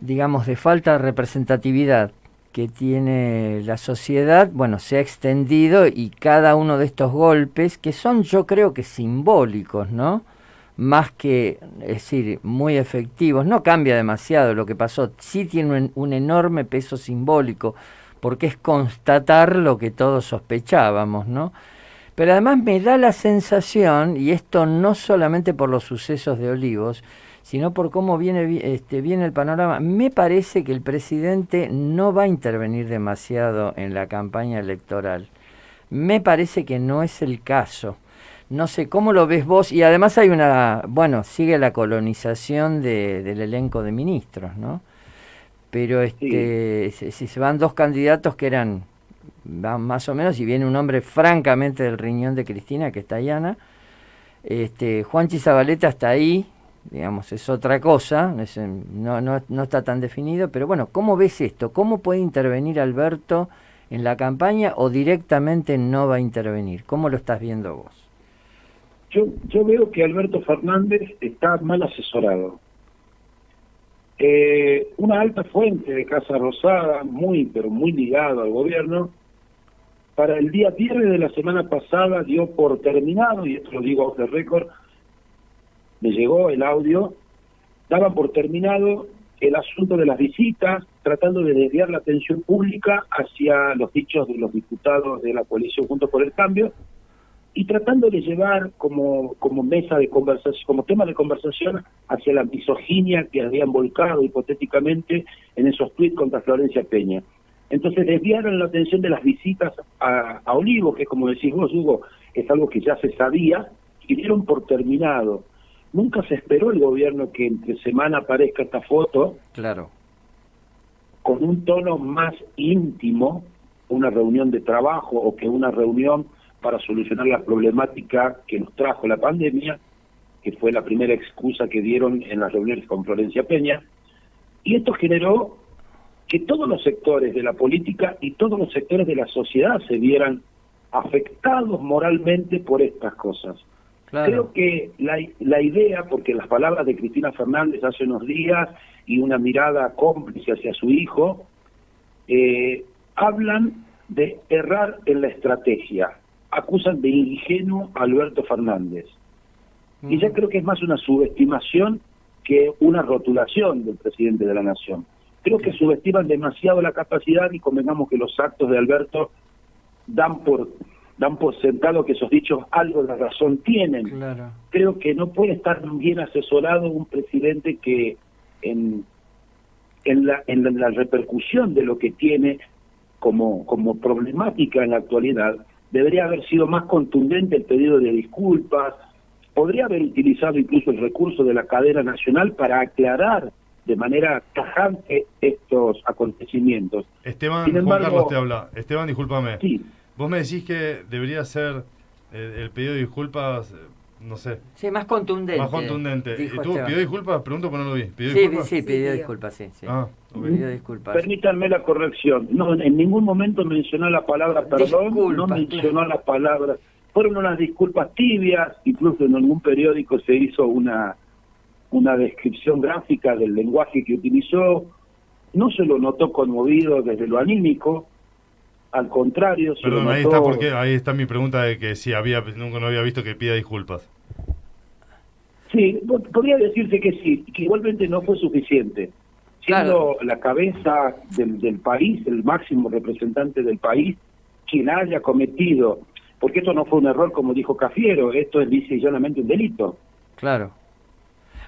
digamos, de falta de representatividad que tiene la sociedad, bueno, se ha extendido y cada uno de estos golpes, que son yo creo que simbólicos, ¿no? Más que, es decir, muy efectivos, no cambia demasiado lo que pasó, sí tiene un, un enorme peso simbólico, porque es constatar lo que todos sospechábamos, ¿no? Pero además me da la sensación, y esto no solamente por los sucesos de Olivos, sino por cómo viene, vi- este, viene el panorama. Me parece que el presidente no va a intervenir demasiado en la campaña electoral. Me parece que no es el caso. No sé, ¿cómo lo ves vos? Y además hay una, bueno, sigue la colonización de- del elenco de ministros, ¿no? Pero este, si, si se van dos candidatos que eran van más o menos, y viene un hombre francamente del riñón de Cristina, que está Diana, este, Juanchi Zabaleta está ahí, digamos, es otra cosa, es, no, no, no está tan definido, pero bueno, ¿cómo ves esto? ¿Cómo puede intervenir Alberto en la campaña o directamente no va a intervenir? ¿Cómo lo estás viendo vos? Yo, yo veo que Alberto Fernández está mal asesorado. Eh, una alta fuente de Casa Rosada, muy, pero muy ligado al gobierno, para el día viernes de la semana pasada dio por terminado, y esto lo digo off the record, me llegó el audio, daban por terminado el asunto de las visitas, tratando de desviar la atención pública hacia los dichos de los diputados de la coalición Juntos por el Cambio, y tratando de llevar como, como mesa de conversación, como tema de conversación hacia la misoginia que habían volcado hipotéticamente en esos tweets contra Florencia Peña. Entonces desviaron la atención de las visitas a, a Olivo, que como decís vos, Hugo, es algo que ya se sabía, y dieron por terminado. Nunca se esperó el gobierno que entre semana aparezca esta foto Claro. con un tono más íntimo, una reunión de trabajo o que una reunión para solucionar la problemática que nos trajo la pandemia, que fue la primera excusa que dieron en las reuniones con Florencia Peña, y esto generó que todos los sectores de la política y todos los sectores de la sociedad se vieran afectados moralmente por estas cosas. Creo que la, la idea, porque las palabras de Cristina Fernández hace unos días y una mirada cómplice hacia su hijo, eh, hablan de errar en la estrategia, acusan de ingenuo a Alberto Fernández. Y ya creo que es más una subestimación que una rotulación del presidente de la nación. Creo que subestiman demasiado la capacidad y convengamos que los actos de Alberto dan por dan por sentado que esos dichos algo de razón tienen. Claro. Creo que no puede estar bien asesorado un presidente que en, en, la, en la, la repercusión de lo que tiene como, como problemática en la actualidad, debería haber sido más contundente el pedido de disculpas, podría haber utilizado incluso el recurso de la cadena nacional para aclarar de manera tajante estos acontecimientos. Esteban, Sin Juan Carlos te habla. Esteban, discúlpame. Sí. Vos me decís que debería ser eh, el pedido de disculpas, no sé. Sí, más contundente. Más contundente. ¿Y ¿Tú pidió disculpas? Pregunto, pero no lo vi. ¿Pidió Sí, disculpas? sí, pidió disculpas, sí. sí. Ah. Pidió disculpas. Permítanme la corrección. No, en ningún momento mencionó la palabra perdón, no Disculpas, mencionó la palabra. Fueron unas disculpas tibias, incluso en algún periódico se hizo una, una descripción gráfica del lenguaje que utilizó. No se lo notó conmovido desde lo anímico, al contrario, se Perdón, ahí está, porque, ahí está mi pregunta de que si había, nunca no había visto que pida disculpas. Sí, po- podría decirse que sí, que igualmente no fue suficiente. Siendo la cabeza del, del país, el máximo representante del país, quien haya cometido, porque esto no fue un error como dijo Cafiero, esto es lisa y llanamente un delito. Claro.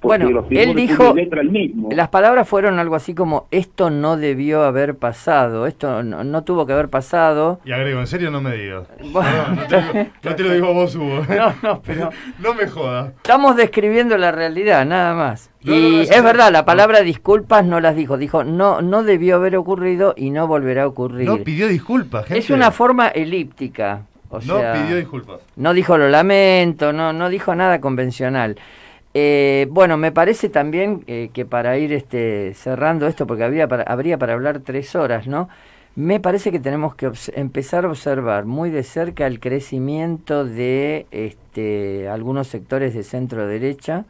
Porque Bueno, él dijo, letra mismo. las palabras fueron algo así como, esto no debió haber pasado, esto no, no tuvo que haber pasado. Y agrego, en serio no me digas. Bueno, no, no te, digo- no te lo digo a vos, Hugo. No, no, pero- no me jodas. Estamos describiendo la realidad, nada más. No, no, y no, es verdad, la palabra disculpas no las dijo, dijo, no, no debió haber ocurrido y no volverá a ocurrir. No pidió disculpas, gente. es una forma elíptica. O No sea, pidió disculpas. No dijo lo lamento, no, no dijo nada convencional. Eh, bueno, me parece también eh, que para ir este, cerrando esto, porque habría para, habría para hablar tres horas, ¿no? Me parece que tenemos que empezar a observar muy de cerca el crecimiento de este, algunos sectores de centro derecha.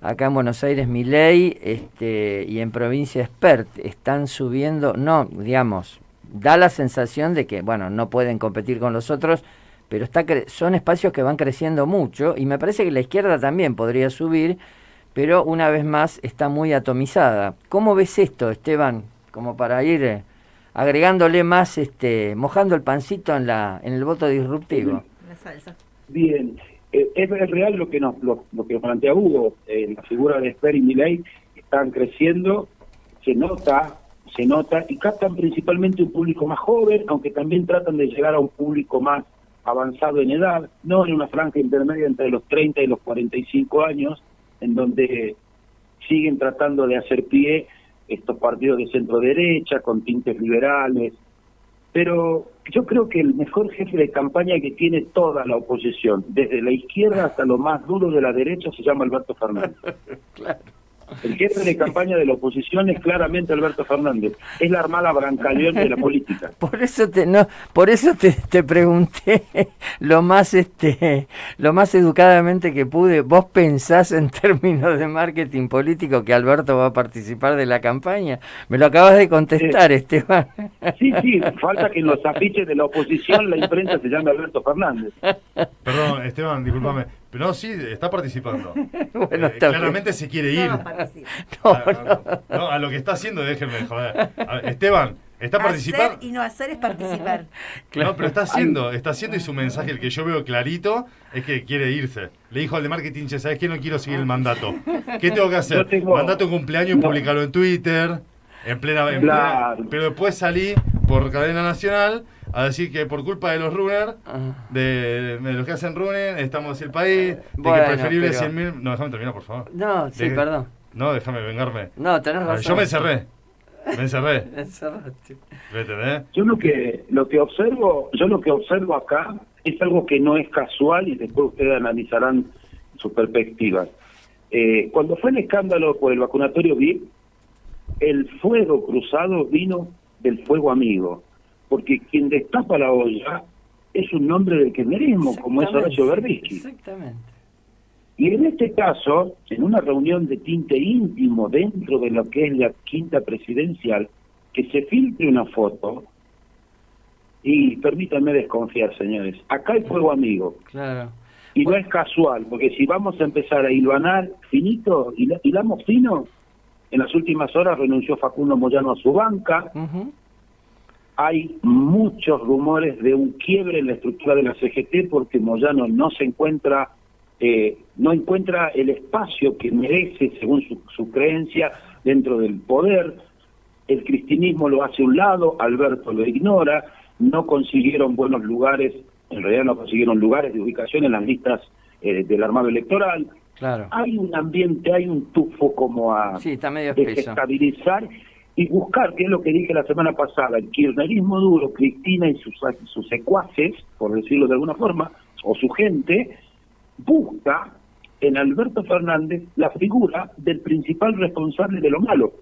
Acá en Buenos Aires, Milei este, y en provincia Expert están subiendo, no, digamos, da la sensación de que, bueno, no pueden competir con los otros, pero está cre- son espacios que van creciendo mucho y me parece que la izquierda también podría subir, pero una vez más está muy atomizada. ¿Cómo ves esto, Esteban? Como para ir eh, agregándole más, este, mojando el pancito en, la, en el voto disruptivo. La salsa. Bien, eh, es, es real lo que nos lo, lo que plantea Hugo, eh, la figura de Esper y Milei están creciendo, se nota, se nota, y captan principalmente un público más joven, aunque también tratan de llegar a un público más avanzado en edad, no en una franja intermedia entre los 30 y los 45 años, en donde siguen tratando de hacer pie estos partidos de centro derecha, con tintes liberales, pero yo creo que el mejor jefe de campaña que tiene toda la oposición, desde la izquierda hasta lo más duro de la derecha, se llama Alberto Fernández. El jefe de campaña de la oposición es claramente Alberto Fernández. Es la armada brancaleón de la política. Por eso te no, por eso te, te pregunté lo más este lo más educadamente que pude. ¿Vos pensás en términos de marketing político que Alberto va a participar de la campaña? Me lo acabas de contestar, Esteban. Sí, sí, falta que en los afiches de la oposición la imprenta se llame Alberto Fernández. Perdón, Esteban, discúlpame. Pero no, sí, está participando. Bueno, Eh, está claramente se quiere ir. No, a, a- no, a lo que está haciendo, déjenme joder. A ver, Esteban, ¿está participando? Hacer y no hacer es participar. No, pero está haciendo, está haciendo y su mensaje, el que yo veo clarito, es que quiere irse. Le dijo al de marketing, che, ¿sabes qué? No quiero seguir el mandato. ¿Qué tengo que hacer? Tengo- Mandato de cumpleaños, No. publicarlo en Twitter, en plena, en plena-. Pero después salí por cadena nacional a decir que por culpa de los runners, de, de los que hacen running, estamos el país, de Bueno, que preferible pero- 100.000... No, déjame terminar, por favor. No, sí, perdón. No, déjame vengarme. No, tenés A ver, razón. Yo me encerré. Me encerré. Encerraste. ¿Me? Yo lo que lo que observo, yo lo que observo acá es algo que no es casual y después ustedes analizarán sus perspectivas. Eh, cuando fue el escándalo por el vacunatorio VIP, el fuego cruzado vino del fuego amigo, porque quien destapa la olla es un nombre del kirchnerismo, como es Horacio Berbisky. Exactamente. Y en este caso, en una reunión de tinte íntimo dentro de lo que es la quinta presidencial, que se filtre una foto, y permítanme desconfiar, señores, acá hay fuego amigo, Claro. y no es casual, porque si vamos a empezar a hilvanar finito, hila- hilamos fino, en las últimas horas renunció Facundo Moyano a su banca, hay muchos rumores de un quiebre en la estructura de la CGT porque Moyano no se encuentra eh, no encuentra el espacio que merece según su, su creencia dentro del poder. El cristinismo lo hace a un lado Alberto lo ignora. No consiguieron buenos lugares en realidad no consiguieron lugares de ubicación en las listas eh, del armado electoral Claro. hay un ambiente hay un tufo como a Sí, está medio espeso. desestabilizar y buscar, que es lo que dije la semana pasada, el kirchnerismo duro, Cristina y sus, sus secuaces, por decirlo de alguna forma, o su gente, busca en Alberto Fernández la figura del principal responsable de lo malo.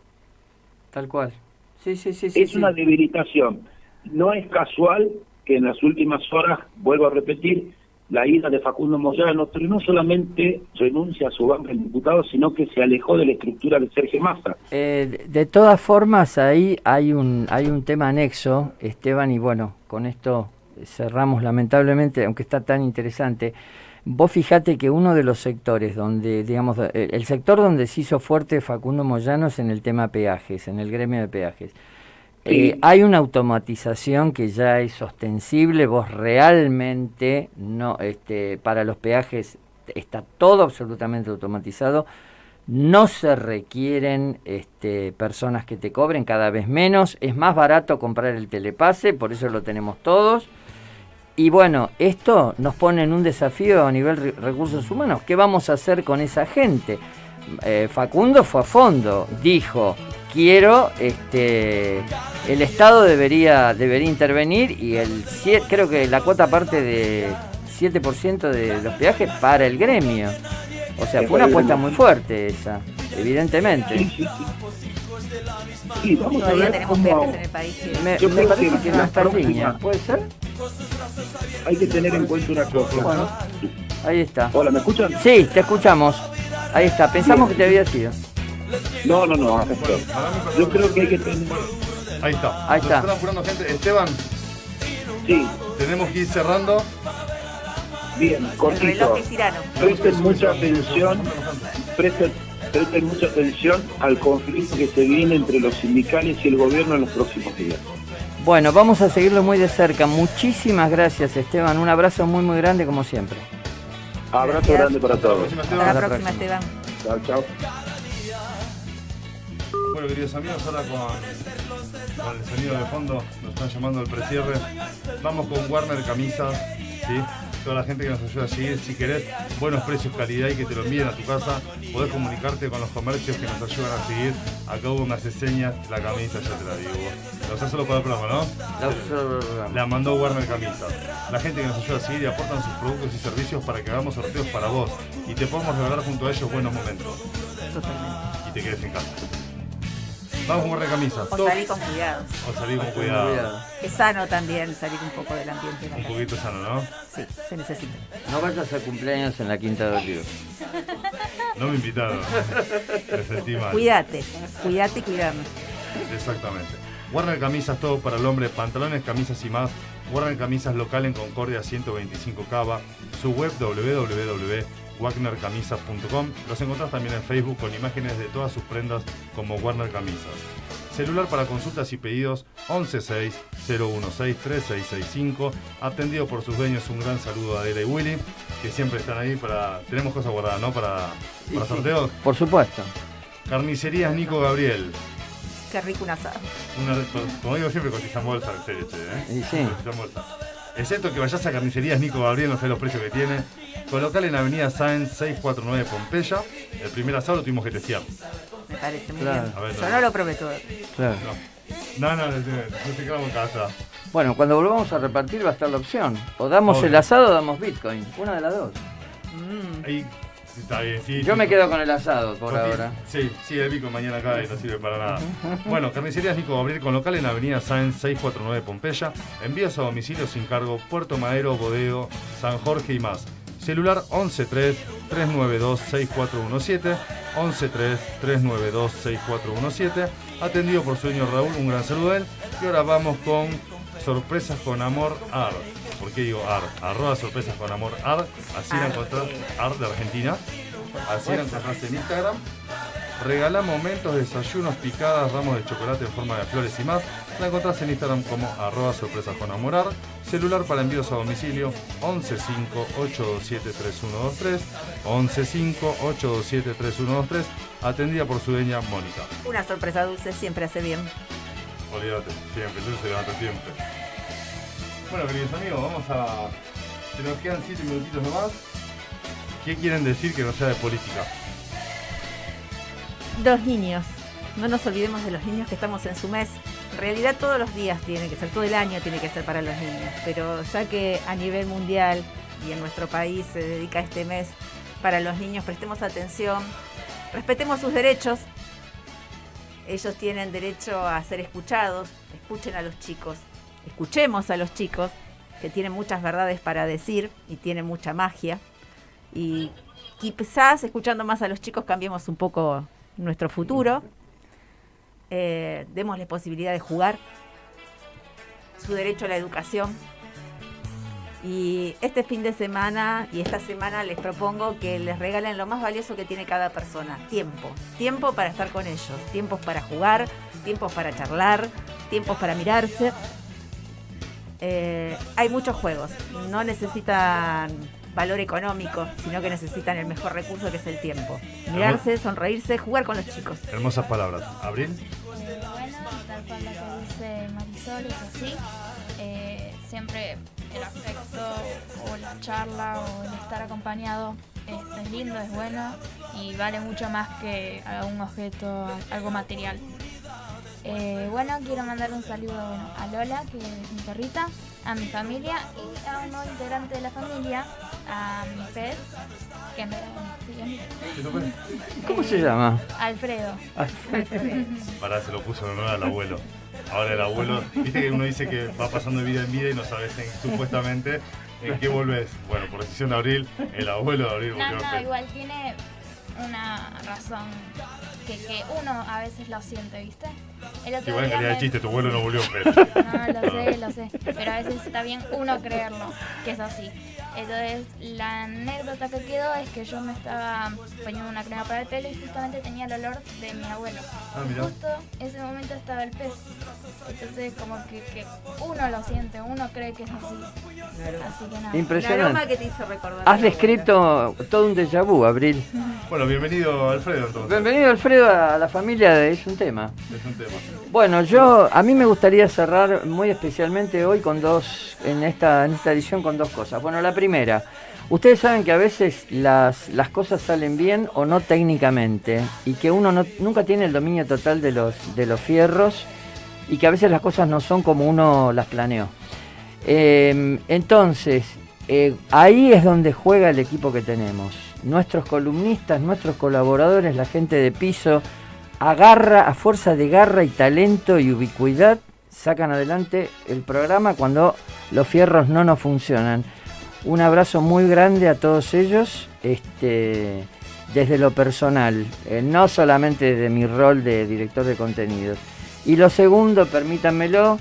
Tal cual. Sí, sí, sí, es sí. una debilitación. No es casual que en las últimas horas, vuelvo a repetir, la ida de Facundo Moyano, pero no solamente renuncia a su banca en diputados, sino que se alejó de la estructura de Sergio Massa. Eh, de- de todas formas, ahí hay un, hay un tema anexo, Esteban, y bueno, con esto cerramos lamentablemente, aunque está tan interesante. Vos fijate que uno de los sectores donde, digamos, el sector donde se hizo fuerte Facundo Moyano es en el tema peajes, en el gremio de peajes. Eh, hay una automatización que ya es ostensible, vos realmente no, este, para los peajes está todo absolutamente automatizado, no se requieren este, personas que te cobren cada vez menos, es más barato comprar el telepase, por eso lo tenemos todos. Y bueno, esto nos pone en un desafío a nivel re- recursos humanos. ¿Qué vamos a hacer con esa gente? Eh, Facundo fue a fondo, dijo, quiero, este, el Estado debería, debería intervenir y el creo que la cuota parte de 7% de los peajes para el gremio. O sea, fue una apuesta muy fuerte esa, evidentemente. Sí, vamos a Todavía ver tenemos cómo... peajes en el país. Me, Yo me parece que que no está línea. ¿Puede ser? Hay que tener en cuenta una cosa. Bueno, ahí está. Hola, ¿me escuchan? Sí, te escuchamos. Ahí está. Pensamos que te había sido. No, no, no. Yo creo que hay que tener... Ahí está. Ahí está. Nos están apurando gente. Esteban, Sí, tenemos que ir cerrando. bien, cortito. Presten mucha atención, presten, presten mucha atención al conflicto que se viene entre los sindicales y el gobierno en los próximos días. Bueno, vamos a seguirlo muy de cerca. Muchísimas gracias, Esteban. Un abrazo muy, muy grande como siempre. Abrazo Gracias. grande para todos. Hasta la próxima, Esteban. Chao, chao. Bueno, queridos amigos, ahora con, con el sonido de fondo nos están llamando al precierre. Vamos con Warner Camisas, ¿sí? Toda la gente que nos ayuda a seguir, si querés buenos precios, calidad y que te lo envíen a tu casa, podés comunicarte con los comercios que nos ayudan a seguir. Acá hubo unas señas, la camisa ya te la digo. La usás solo para el programa, ¿no? La. La mandó Warner Camisas. La gente que nos ayuda a seguir y aportan sus productos y servicios para que hagamos sorteos para vos y te podamos regalar junto a ellos buenos momentos. Y te quedes en casa. Vamos con Warner Camisas. O salir con cuidado. o salir con cuidado. Es sano también salir un poco del ambiente de la Un casa. poquito sano, ¿no? Sí, se necesita. No vayas a cumpleaños en la Quinta de Olivos. No me invitaron. Me sentí mal. Cuídate, cuídate y cuidame. Exactamente. Warner Camisas, todo para el hombre, pantalones, camisas y más. Warner Camisas local en Concordia 125 Cava. Su web www.wagnercamisas.com. Los encontrás también en Facebook con imágenes de todas sus prendas como Warner Camisas. Celular para consultas y pedidos 116-016-3665. Atendido por sus dueños, un gran saludo a Adela y Willy, que siempre están ahí para... Tenemos cosas guardadas, ¿no? Para, para sorteos. Por supuesto. Carnicerías Nico Gabriel. Qué rico un asado. Una, como digo siempre, cotizan bolsa, en serio, che, ¿eh? Sí. Cotizan bolsa. Excepto que vayas a carnicerías Nico Gabriel, no sé los precios que tiene. Con local en Avenida Sáenz 649 Pompeya. El primer asado lo tuvimos que testear. Me parece muy Claro. bien. A ver, Yo no. lo probé todo. Claro. No, no, no, no se quedamos en casa. Bueno, cuando volvamos a repartir va a estar la opción. O damos Obvio. el asado o damos Bitcoin. Una de las dos. Ahí está bien, sí. Yo sí. me quedo con el asado por ahora. Sí, sí, el bico mañana acá y no sirve para nada. Bueno, Carnicerías Nico Gabriel con local en Avenida Sáenz 649 Pompeya. Envíos a domicilio sin cargo Puerto Madero, Bodeo, San Jorge y más. Celular 113 392 6417 113 392 6417 Atendido por su dueño Raúl, un gran saludo a él. Y ahora vamos con Sorpresas con Amor AR. ¿Por qué digo AR? Arroba Sorpresas con Amor AR. Así la encontrás, AR de Argentina. Así la encontrás en Instagram. Regala momentos, desayunos, picadas, ramos de chocolate en forma de flores y más. La encontrás en Instagram como arroba sorpresas con amorar. Celular para envíos a domicilio 115-827-3123. 115-827-3123. Atendida por su dueña Mónica. Una sorpresa dulce siempre hace bien. Olvídate, siempre, yo se levanta siempre. Bueno, queridos amigos, vamos a. Se nos quedan 7 minutitos nomás. ¿Qué quieren decir que no sea de política? Los niños. No nos olvidemos de los niños que estamos en su mes. En realidad todos los días tiene que ser, todo el año tiene que ser para los niños. Pero ya que a nivel mundial y en nuestro país se dedica este mes para los niños, prestemos atención, respetemos sus derechos. Ellos tienen derecho a ser escuchados. Escuchen a los chicos. Escuchemos a los chicos que tienen muchas verdades para decir y tienen mucha magia. Y quizás escuchando más a los chicos cambiemos un poco nuestro futuro. Eh, démosles posibilidad de jugar, su derecho a la educación. Y este fin de semana y esta semana les propongo que les regalen lo más valioso que tiene cada persona, tiempo. Tiempo para estar con ellos, tiempos para jugar, tiempos para charlar, tiempos para mirarse. Eh, hay muchos juegos, no necesitan valor económico, sino que necesitan el mejor recurso que es el tiempo. Mirarse, sonreírse, jugar con los chicos. Hermosas palabras. ¿Abril? Eh, bueno, tal cual lo que dice Marisol es así. Eh, siempre el afecto o la charla o el estar acompañado es, es lindo, es bueno y vale mucho más que un objeto, algo material. Eh, bueno, quiero mandar un saludo bueno, a Lola, que es mi perrita, a mi familia y a un nuevo integrante de la familia, a mi pez, que pez. ¿Cómo se llama? Alfredo. Pará, se lo puso en honor al abuelo. Ahora el abuelo, viste que uno dice que va pasando de vida en vida y no sabes en- supuestamente en qué volvés. Bueno, por decisión de Abril, el abuelo de Abril No, volvió no, pez. igual tiene una razón que, que uno a veces lo siente, ¿viste? El otro Igual en calidad de chiste, tu abuelo no volvió pez. No, lo sé, lo sé. Pero a veces está bien uno creerlo, que es así. Entonces, la anécdota que quedó es que yo me estaba poniendo una crema para el pelo y justamente tenía el olor de mi abuelo. Ah, mirá. Justo en ese momento estaba el pez. Entonces como que, que uno lo siente, uno cree que es así. Así que nada. Impresionante. El aroma que te hizo recordar. Has descrito todo un déjà vu, Abril. Bueno, bienvenido Alfredo entonces. Bienvenido Alfredo a la familia de Es un tema. Es un tema. Bueno, yo a mí me gustaría cerrar muy especialmente hoy con dos en esta en esta edición con dos cosas. Bueno, la primera, ustedes saben que a veces las, las cosas salen bien o no técnicamente y que uno no- nunca tiene el dominio total de los de los fierros y que a veces las cosas no son como uno las planeó. Eh, entonces, eh, ahí es donde juega el equipo que tenemos. Nuestros columnistas, nuestros colaboradores, la gente de piso, agarra, a fuerza de garra y talento y ubicuidad, sacan adelante el programa cuando los fierros no nos funcionan. Un abrazo muy grande a todos ellos, este, desde lo personal, eh, no solamente desde mi rol de director de contenidos. Y lo segundo, permítanmelo,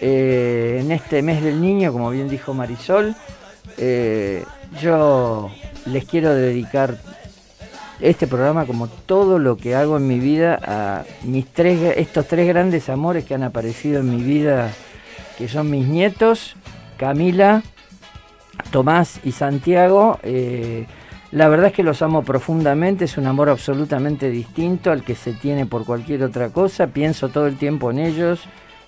eh, en este mes del niño, como bien dijo Marisol, eh, yo les quiero dedicar este programa como todo lo que hago en mi vida a mis tres, estos tres grandes amores que han aparecido en mi vida, que son mis nietos, Camila, Tomás y Santiago. eh, la verdad es que los amo profundamente, es un amor absolutamente distinto al que se tiene por cualquier otra cosa. Pienso todo el tiempo en ellos,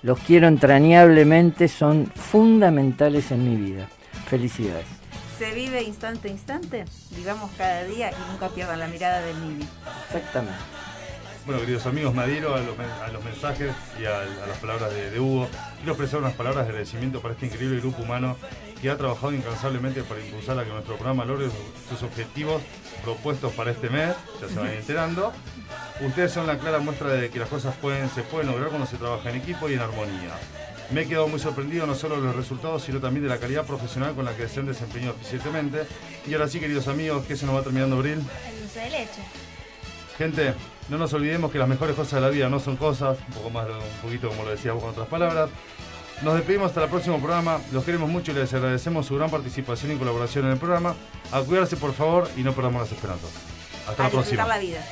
los quiero entrañablemente, son fundamentales en mi vida. Felicidades. Se vive instante a instante, vivamos cada día y nunca pierdan la mirada del Nibi. Exactamente. Bueno, queridos amigos, me adhiero a los, men- a los mensajes y a, a las palabras de, de Hugo. Quiero expresar unas palabras de agradecimiento para este increíble grupo humano que ha trabajado incansablemente para impulsar a que nuestro programa logre sus, objetivos propuestos para este mes. Ya se van enterando. Ustedes son la clara muestra de que las cosas pueden, se pueden lograr cuando se trabaja en equipo y en armonía. Me he quedado muy sorprendido no solo de los resultados, sino también de la calidad profesional con la que se han desempeñado eficientemente. Y ahora sí, queridos amigos, que se nos va terminando abril. El dulce de leche. Gente, no nos olvidemos que las mejores cosas de la vida no son cosas, un poco más, un poquito como lo decía vos con otras palabras. Nos despedimos hasta el próximo programa. Los queremos mucho y les agradecemos su gran participación y colaboración en el programa. A cuidarse, por favor, y no perdamos las esperanzas. Hasta A la próxima. la vida.